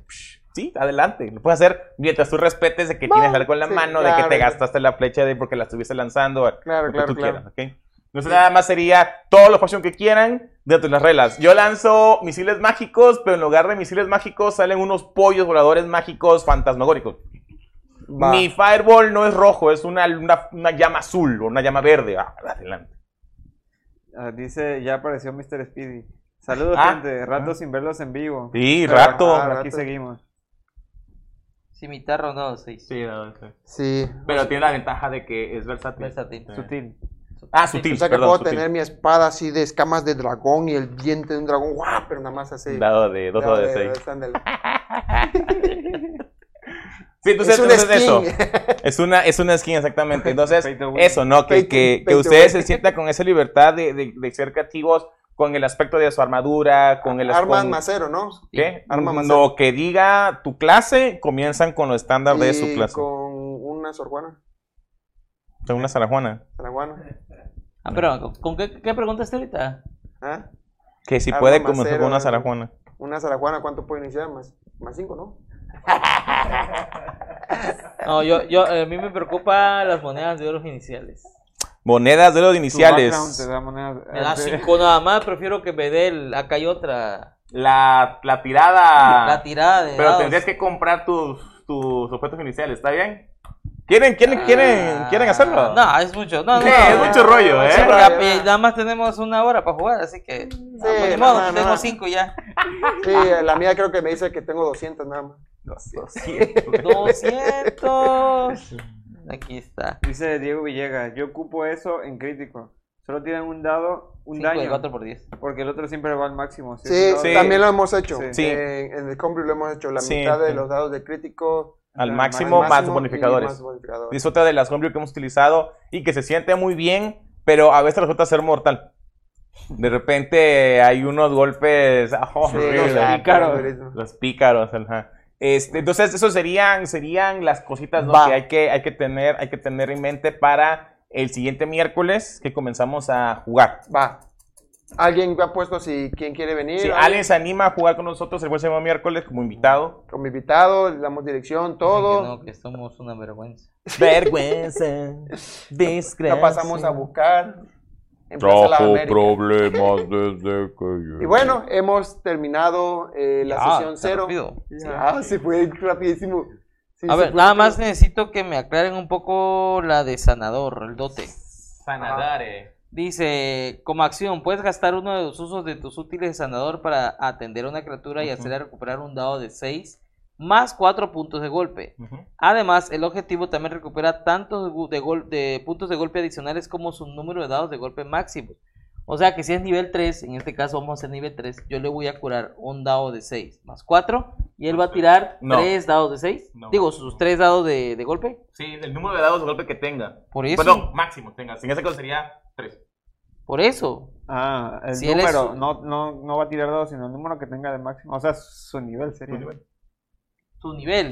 Sí, adelante, lo puedes hacer mientras tú respetes de que tienes algo en la sí, mano, de que te gastaste la flecha de porque la estuviste lanzando, Claro, lo que claro, tú claro. quieras, ¿ok? Entonces nada más sería todo lo fashion que quieran dentro de las reglas. Yo lanzo misiles mágicos, pero en lugar de misiles mágicos salen unos pollos voladores mágicos fantasmagóricos. Va. Mi fireball no es rojo, es una, una, una llama azul o una llama verde. Ah, adelante. Ah, dice, ya apareció Mr. Speedy. Saludos, ah, gente. Rato ah. sin verlos en vivo. Sí, Pero rato. Acá, ah, aquí rato. seguimos. Cimitarro no, sí. Sí, no, okay. sí. Pero tiene la ventaja de que es versátil. Versátil. Sí. Sutil. Ah, sutil. O sea que puedo tener mi espada así de escamas de dragón y el diente de un dragón, ¡guau! Pero nada más así. Dado de 2 o de 6. Sí, entonces, es un entonces eso. Es una, es una skin, exactamente. Entonces, eso, ¿no? Que, Pay que, pay que ustedes se sientan con esa libertad de, de- de ser creativos con el aspecto de su armadura, con el Armas con- más cero, ¿no? ¿Qué? Arma más Lo que diga tu clase, comienzan con lo estándar de su clase. con una sorjuana. Con una zarajuana. Zarajuana. Ah, pero, ¿con- ¿con qué, qué preguntaste ahorita? ¿Ah? Que si Arma puede comenzar con una ¿no? zarajuana. Una zarajuana, ¿cuánto puede iniciar? Más, más cinco, ¿no? No, yo, yo, a mí me preocupa las monedas de oro iniciales. Monedas de Tu iniciales. te da monedas- Me da eh, cinco nada más, prefiero que me dé el... Acá hay otra. La, la tirada. La tirada de Pero dados. tendrías que comprar tus, tus objetos iniciales, ¿está bien? ¿Quieren, quieren, Ah, quieren, quieren hacerlo? No, es mucho. No, no, Sí, no. es mucho rollo, ¿eh? Sí, porque nada más tenemos una hora para jugar, así que. Sí, ah, pues ni modo, tengo no. cinco ya. Sí, la mía creo que me dice que tengo 200 nada más. 200. Aquí está. Dice Diego Villegas, yo ocupo eso en crítico. Solo tiran un dado, un 5 de daño. 4 por 10. Porque el otro siempre va al máximo. Si Sí, también lo hemos hecho. Sí. En, en el Combri lo hemos hecho. La Sí, mitad de sí. los dados de crítico. Al máximo, al más máximo bonificadores. más bonificadores. Y es otra de las homebrew que hemos utilizado y que se siente muy bien, pero a veces resulta ser mortal. De repente hay unos golpes ah, los pícaros. pícaros. Los pícaros, ajá. Este, entonces, eso serían, serían las cositas ¿no? Que, hay que hay que tener, hay que tener en mente para el siguiente miércoles que comenzamos a jugar. Va. ¿Alguien ha puesto si quién quiere venir? Si ¿Alguien? alguien se anima a jugar con nosotros el próximo miércoles como invitado. Como invitado, le damos dirección, todo. Que no, que somos una vergüenza. Vergüenza, desgracia. La pasamos a buscar. Américas. problemas desde que Y bueno, hemos terminado eh, la Ya, sesión cero. rápido. Ah, se fue rapidísimo. Sí, A ver, nada rápido. más necesito que me aclaren un poco la de sanador, el dote. Sanadare. Dice, como acción, puedes gastar uno de los usos de tus útiles de sanador para atender a una criatura y hacerle recuperar un dado de 6 más 4 puntos de golpe. Además, el objetivo también recupera tantos de, puntos de golpe adicionales como su número de dados de golpe máximo. O sea que si es nivel 3, en este caso vamos a hacer nivel 3, yo le voy a curar un dado de 6 más 4 y él va a tirar No. 3 dados de 6. No. Digo, sus 3 dados de, de golpe. Sí, el número de dados de golpe que tenga. Por eso. Perdón, máximo tenga. En ese caso sería 3. Por eso. Ah, el Si él es- número, no, no, no va a tirar dados, sino el número que tenga de máximo. O sea, su nivel sería. Su nivel,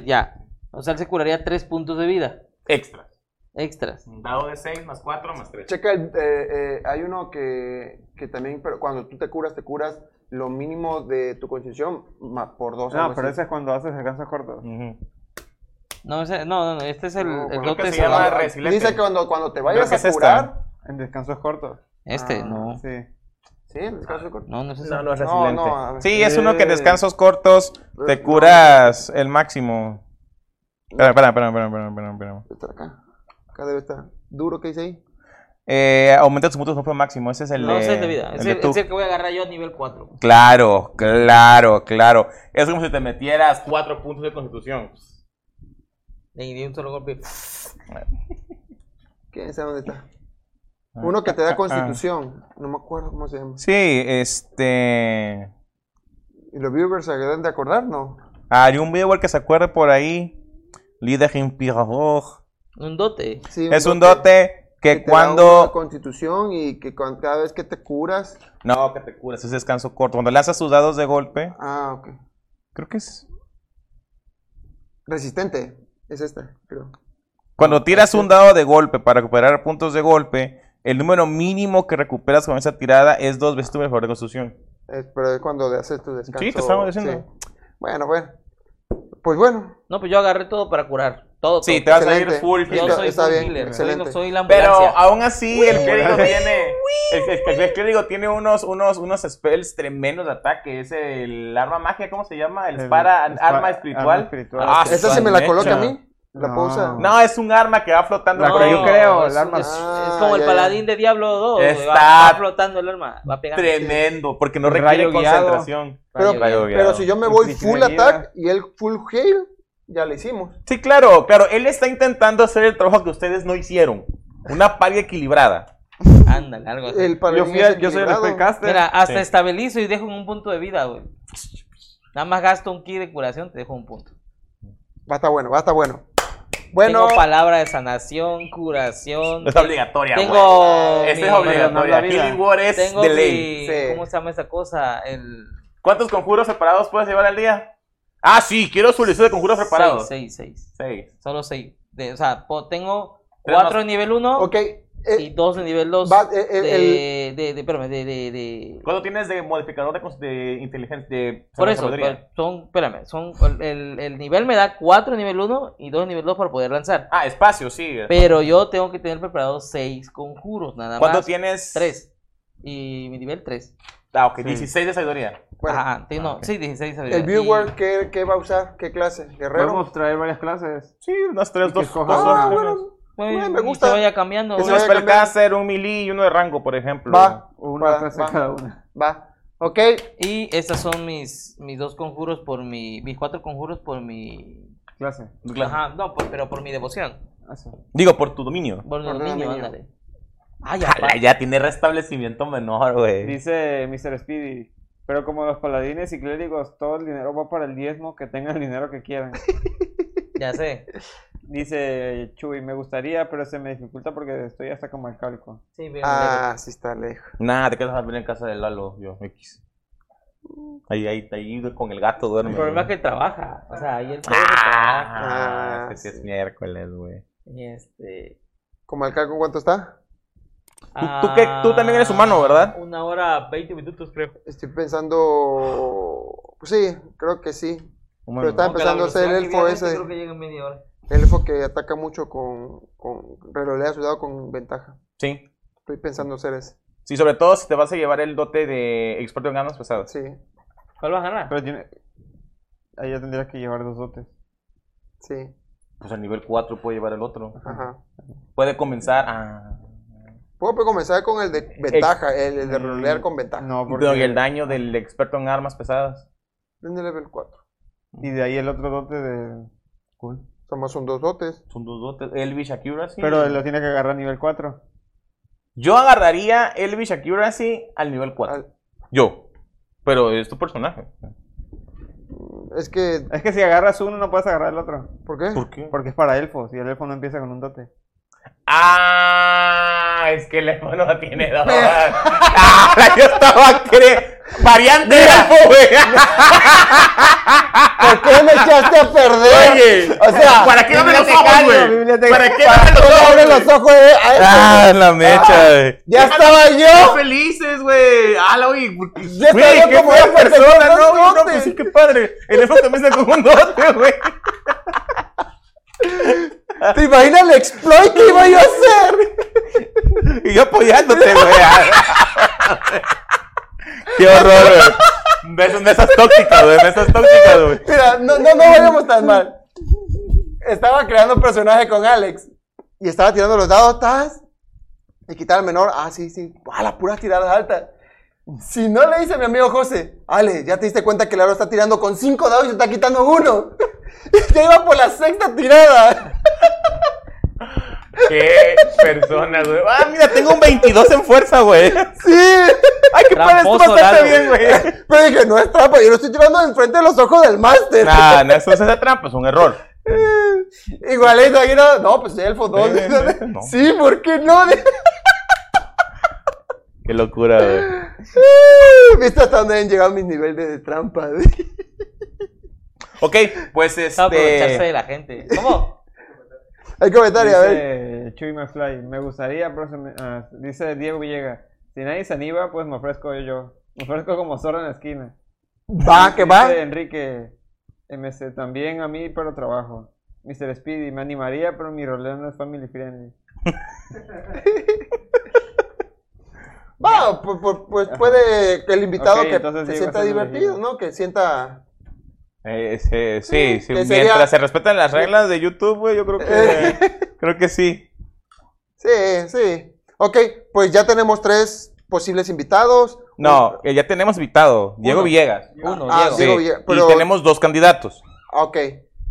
ya. O sea, él se curaría 3 puntos de vida Extra. extras. Un dado de 6 más 4 más 3. Checa, el, eh, eh, hay uno que, que también, pero cuando tú te curas, te curas lo mínimo de tu constitución ma- por dos. No, algo pero así. ese es cuando haces alcances cortos. No, ese- no, no, no, este es el, No, el dote se llama. Dice que cuando, cuando te vayas a es curar. En descansos cortos. Este, Ah, no. Sí. Sí, el descanso corto. No, no es ese. No, no es No, resiliente. no, sí, es uno que en Eh, descansos cortos te no. curas el máximo. Espera, espera, espera, espera, espera, espera, espera. Está acá. Acá debe estar. ¿Duro que dice ahí? Eh, aumenta tus puntos de golpe máximo. Ese es el No, de, ese es de vida. el Es de el, tu- es el que voy a agarrar yo a nivel 4. Claro, claro, claro. Es como si te metieras 4 puntos de constitución. Y de un solo golpe. ¿Quién sabe dónde está? Uno que te da constitución. No me acuerdo cómo se llama. Sí, este. ¿Y los viewers se deben de acordar? No. Hay un video que se acuerde por ahí. Líder emperador. Un dote. Sí, Es un dote que te da cuando. una constitución y que cuando- cada vez que te curas. No, que te curas, es descanso corto. Cuando lanzas tus dados de golpe, Ah, ok. creo que es. Resistente. Es esta, creo. Cuando tiras un dado de golpe para recuperar puntos de golpe, el número mínimo que recuperas con esa tirada es dos veces tu mejor de constitución. Es- pero es cuando de haces tu descanso. Sí, te estamos diciendo. sí. Bueno, bueno. Pues bueno. No, pues yo agarré todo para curar. Todo. Sí, todo. te vas a ir full Yo soy está full bien, healer. Soy, excelente. soy la Pero aún así, el clérigo tiene. El, el- el clérigo tiene unos, unos, unos spells tremendos de ataque. Es el arma magia, ¿cómo se llama? El, El- espa- arma arma espiritual. espiritual. Ah, Esa se me la coloca a mí. La puedo No. usar. No, es un arma que va flotando. La por que ahí. yo creo, el es, arma. es- Ah, es como el ya, paladín de Diablo 2. Está Va, va flotando el arma. Va pegando. Tremendo, porque no requiere concentración. Pero, Rayo guiado. pero si yo me voy full attack y él full hail, ya le hicimos. Sí, claro, claro. Él está intentando hacer el trabajo que ustedes no hicieron. Una paria equilibrada. Ándale, algo así. El Yo, fui a- yo soy el spellcaster. Mira, hasta Sí. estabilizo y dejo en un punto de vida, güey. Nada más gasto un kit de curación, te dejo un punto. Va a estar bueno, va a estar bueno. Bueno, Tengo palabra de sanación, curación. Es obligatoria, güey. Tengo. Es obligatoria. la vida. Healing Word es Tengo de ley. mi- Sí. ¿Cómo se llama esa cosa? El. ¿Cuántos conjuros separados puedes llevar al día? Ah, sí, quiero solicitud de conjuros preparados. Seis, seis, seis. Seis. Solo seis. De, o sea, tengo Tres cuatro más. de nivel 1 ok. Eh, y dos de nivel 2. va, eh, eh, de, de, de, espérame, de, de, de- ¿Cuánto tienes de modificador de, de inteligencia? De Por eso, sabiduría? son, espérame, son, el, el nivel me da 4 de nivel 1 y 2 de nivel 2 para poder lanzar. Ah, espacio, sí. Pero yo tengo que tener preparados 6 conjuros, nada ¿Cuánto más. tienes? 3. Y mi nivel 3. Ah, ok, Sí. 16 de sabiduría. bueno, Ajá, sí, no, ok. sí, 16 el viewer, ¿qué, ¿qué va a usar? ¿Qué clase? ¿Guerrero? Podemos traer varias clases. Sí, unas tres, Y que dos, escojas dos una. Ah, opciones. Me gusta. se vaya cambiando. Que se Uno vaya spellcaster, un melee y uno de rango, por ejemplo. Va. Una Va, clase va. cada una. Va. Ok. Y estas son mis, mis dos conjuros por mi. Mis cuatro conjuros por mi. Clase. Ajá, no, por- pero por mi devoción. Eso. Digo, por tu dominio. Por mi dominio, dominio. ándale. Ay, ya tiene restablecimiento menor, güey. Dice Mr. Speedy. Pero como los paladines y clérigos, todo el dinero va para el diezmo, que tengan el dinero que quieran. Ya sé. Dice Chuy, me gustaría, pero se me dificulta porque estoy hasta como el calco. Sí, bien, Ah, sí está lejos. Nada, te quedas a dormir en casa de Lalo, yo, X. Ahí, ahí, ahí con el gato duerme. El problema es que él trabaja. O sea, ahí trabajar. Ah, Ah, este sí es miércoles, güey. Y este. ¿Como el calco cuánto está? Tú- tú qué- tú también eres humano, ¿verdad? Una hora, 20 minutos, creo. Estoy pensando. Pues sí, creo que sí. Bueno, Pero está empezando a ser el elfo ese. Creo que llega en media hora. El elfo que ataca mucho con. con relolea a su lado con ventaja. Sí. Estoy pensando ser ese. Sí, sobre todo si te vas a llevar el dote de experto en armas pesadas. Sí, ¿Cuál vas a ganar? Pero tiene... Ahí ya tendría que llevar dos dotes. sí. Pues al nivel 4 puede llevar el otro. Ajá. Puede comenzar a... Puedo comenzar con el de ventaja, el, el de rolear con ventaja. No, porque... El daño del experto en armas pesadas. En el level 4. Y de ahí el otro dote de... Somos son dos dotes. Son dos dotes. Elvish Accuracy. Pero lo tiene que agarrar a nivel 4. Yo agarraría Elvish Accuracy al nivel 4. Al- Yo. Pero es tu personaje. Es que. Es que si agarras uno no puedes agarrar el otro. ¿Por qué? ¿Por qué? Porque es para elfos y el elfo no empieza con un dote. Ah, es que el elfo no tiene dos. ah, yo estaba cre... Variante elfo, güey. ¿Por qué me echaste a perder? Oye, o sea, ¿para qué abre los ojos, güey? ¿Para qué abre los ¿Cómo ojos? abre güey? los ojos? eh? A eso. Ah, la mecha, güey. ya estaba ¡Qué yo. felices, güey! ¡Hala, güey! Ya Güey, estaba qué como elfo, persona, ¿no? güey? No, pues sí, qué padre. El elfo también está con un dote, güey. ¿Te imaginas el exploit que iba yo a hacer? Y yo apoyándote, güey. ¡Qué horror, güey! De esas mesas tóxicas, güey. Mesas tóxicas, güey. Mira, no, no, no vayamos tan mal. Estaba creando un personaje con Alex y estaba tirando los dados, ¿estás? Y quitar al menor, ah, sí, sí, a las puras tiradas altas. Si no le dice a mi amigo José, Ale, ya te diste cuenta que el aro está tirando con cinco dados y se está quitando uno. ya iba por la sexta tirada. ¡Qué personas, güey! ¡Ah, mira! Tengo un 22 en fuerza, güey. Sí. ¡Ay, qué padre! Tramposo, bastante bien, güey. Pero dije, no es trampa, yo lo estoy tirando enfrente de los ojos del máster. Nah, no, eso es esa trampa, es un error. Igualito, aquí no, no, pues elfo, ¿dónde? Ven, ven, ven, no. Sí, ¿por qué no? Qué locura, güey. ¿Viste hasta dónde han llegado mis niveles de trampa? Ok, pues Es aprovecharse este. de la gente. ¿Cómo? Hay comentario, a ver. Dice Chuy McFly, me gustaría, pero se me- ah, dice Diego Villegas, si nadie se anima, pues me ofrezco yo. Me ofrezco como zorro en la esquina. Va, que va. Dice Enrique MC, también a mí, pero trabajo. Mr. Speedy, me animaría, pero mi roleo no es family friendly. Va, pues, pues- pues puede que el invitado que se sienta divertido. ¿no? Que sienta... eh, sí, sí, sí, mientras sería- se respetan las reglas de YouTube, güey, yo creo que. creo que sí. Sí, sí. Ok, pues ya tenemos tres posibles invitados. No, eh, ya tenemos invitado, Diego Uno. Villegas. Uno, Ah, Diego. Sí, Diego Villegas, Y tenemos dos candidatos. Ok.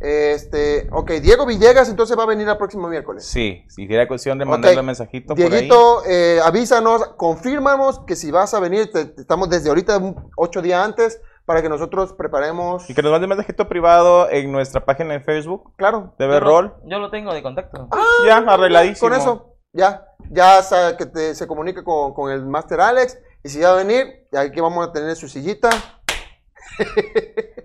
Este, ok, Diego Villegas entonces va a venir el próximo miércoles. Sí, si era cuestión de mandarle un mensajito por ahí. Dieguito, eh, avísanos, confírmanos que si vas a venir, te- te- estamos desde ahorita, ocho días antes, para que nosotros preparemos. Y que nos mande mensajito privado en nuestra página de Facebook, Claro, de Yo lo- Rol. Yo lo tengo de contacto. Ya, arregladísimo. con eso, ya. Ya sa- que te- se comunique con, con el Master Alex. Y si va a venir, ya aquí vamos a tener su sillita.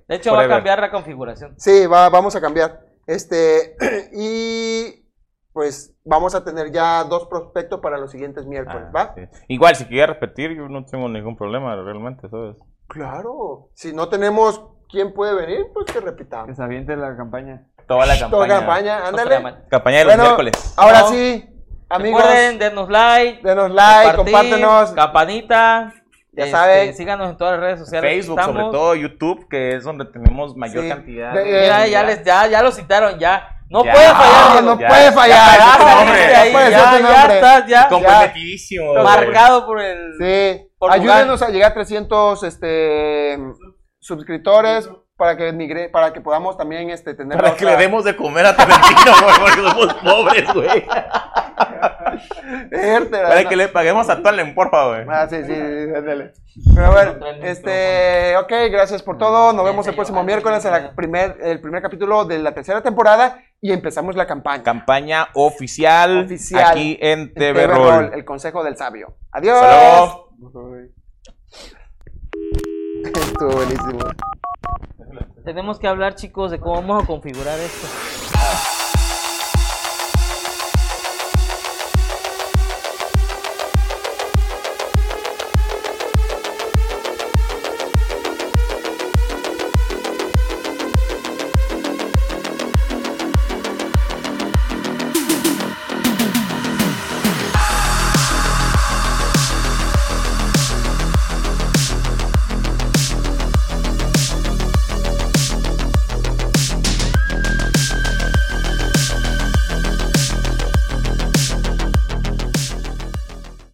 De hecho, va a cambiar la configuración. Sí, va, vamos a cambiar. Este, y pues vamos a tener ya dos prospectos para los siguientes miércoles, Ah, ¿va? sí. Igual, si quiere repetir, yo no tengo ningún problema realmente, ¿sabes? Claro. Si no tenemos quién puede venir, pues que Que repitamos. se aviente la campaña. Toda la Toda campaña. campaña, ándale. Campaña de los Bueno, miércoles. Ahora No. sí, amigos, Recuerden, denos like. denos like, compártenos. Campanita. Ya este, saben. Síganos en todas las redes sociales. Facebook, Estamos. sobre todo YouTube, que es donde tenemos mayor Sí. cantidad. De- de- Mira, ya, les, ya, ya lo citaron, ya. No Ya. puede No, fallar. No Ya, puede fallar. Ya, no estás, ya. Comprometidísimo. Marcado por el. Sí, ayúdenos a llegar a 300 este, suscriptores para que migre, para que podamos también este, tener Para que otra- le demos de comer a güey, porque somos pobres, güey. Para ¿no? que le paguemos a Tolen, porfa, güey. Ah, sí, sí, sí, ándale. Pero bueno, este, ok, gracias por todo. Nos vemos el próximo miércoles en la primer, el primer capítulo de la tercera temporada y empezamos la campaña. Campaña oficial, Oficial. aquí en En TV, Roll. el consejo del sabio. Adiós. Hasta luego. Estuvo buenísimo. Tenemos que hablar, chicos, de cómo vamos a configurar esto.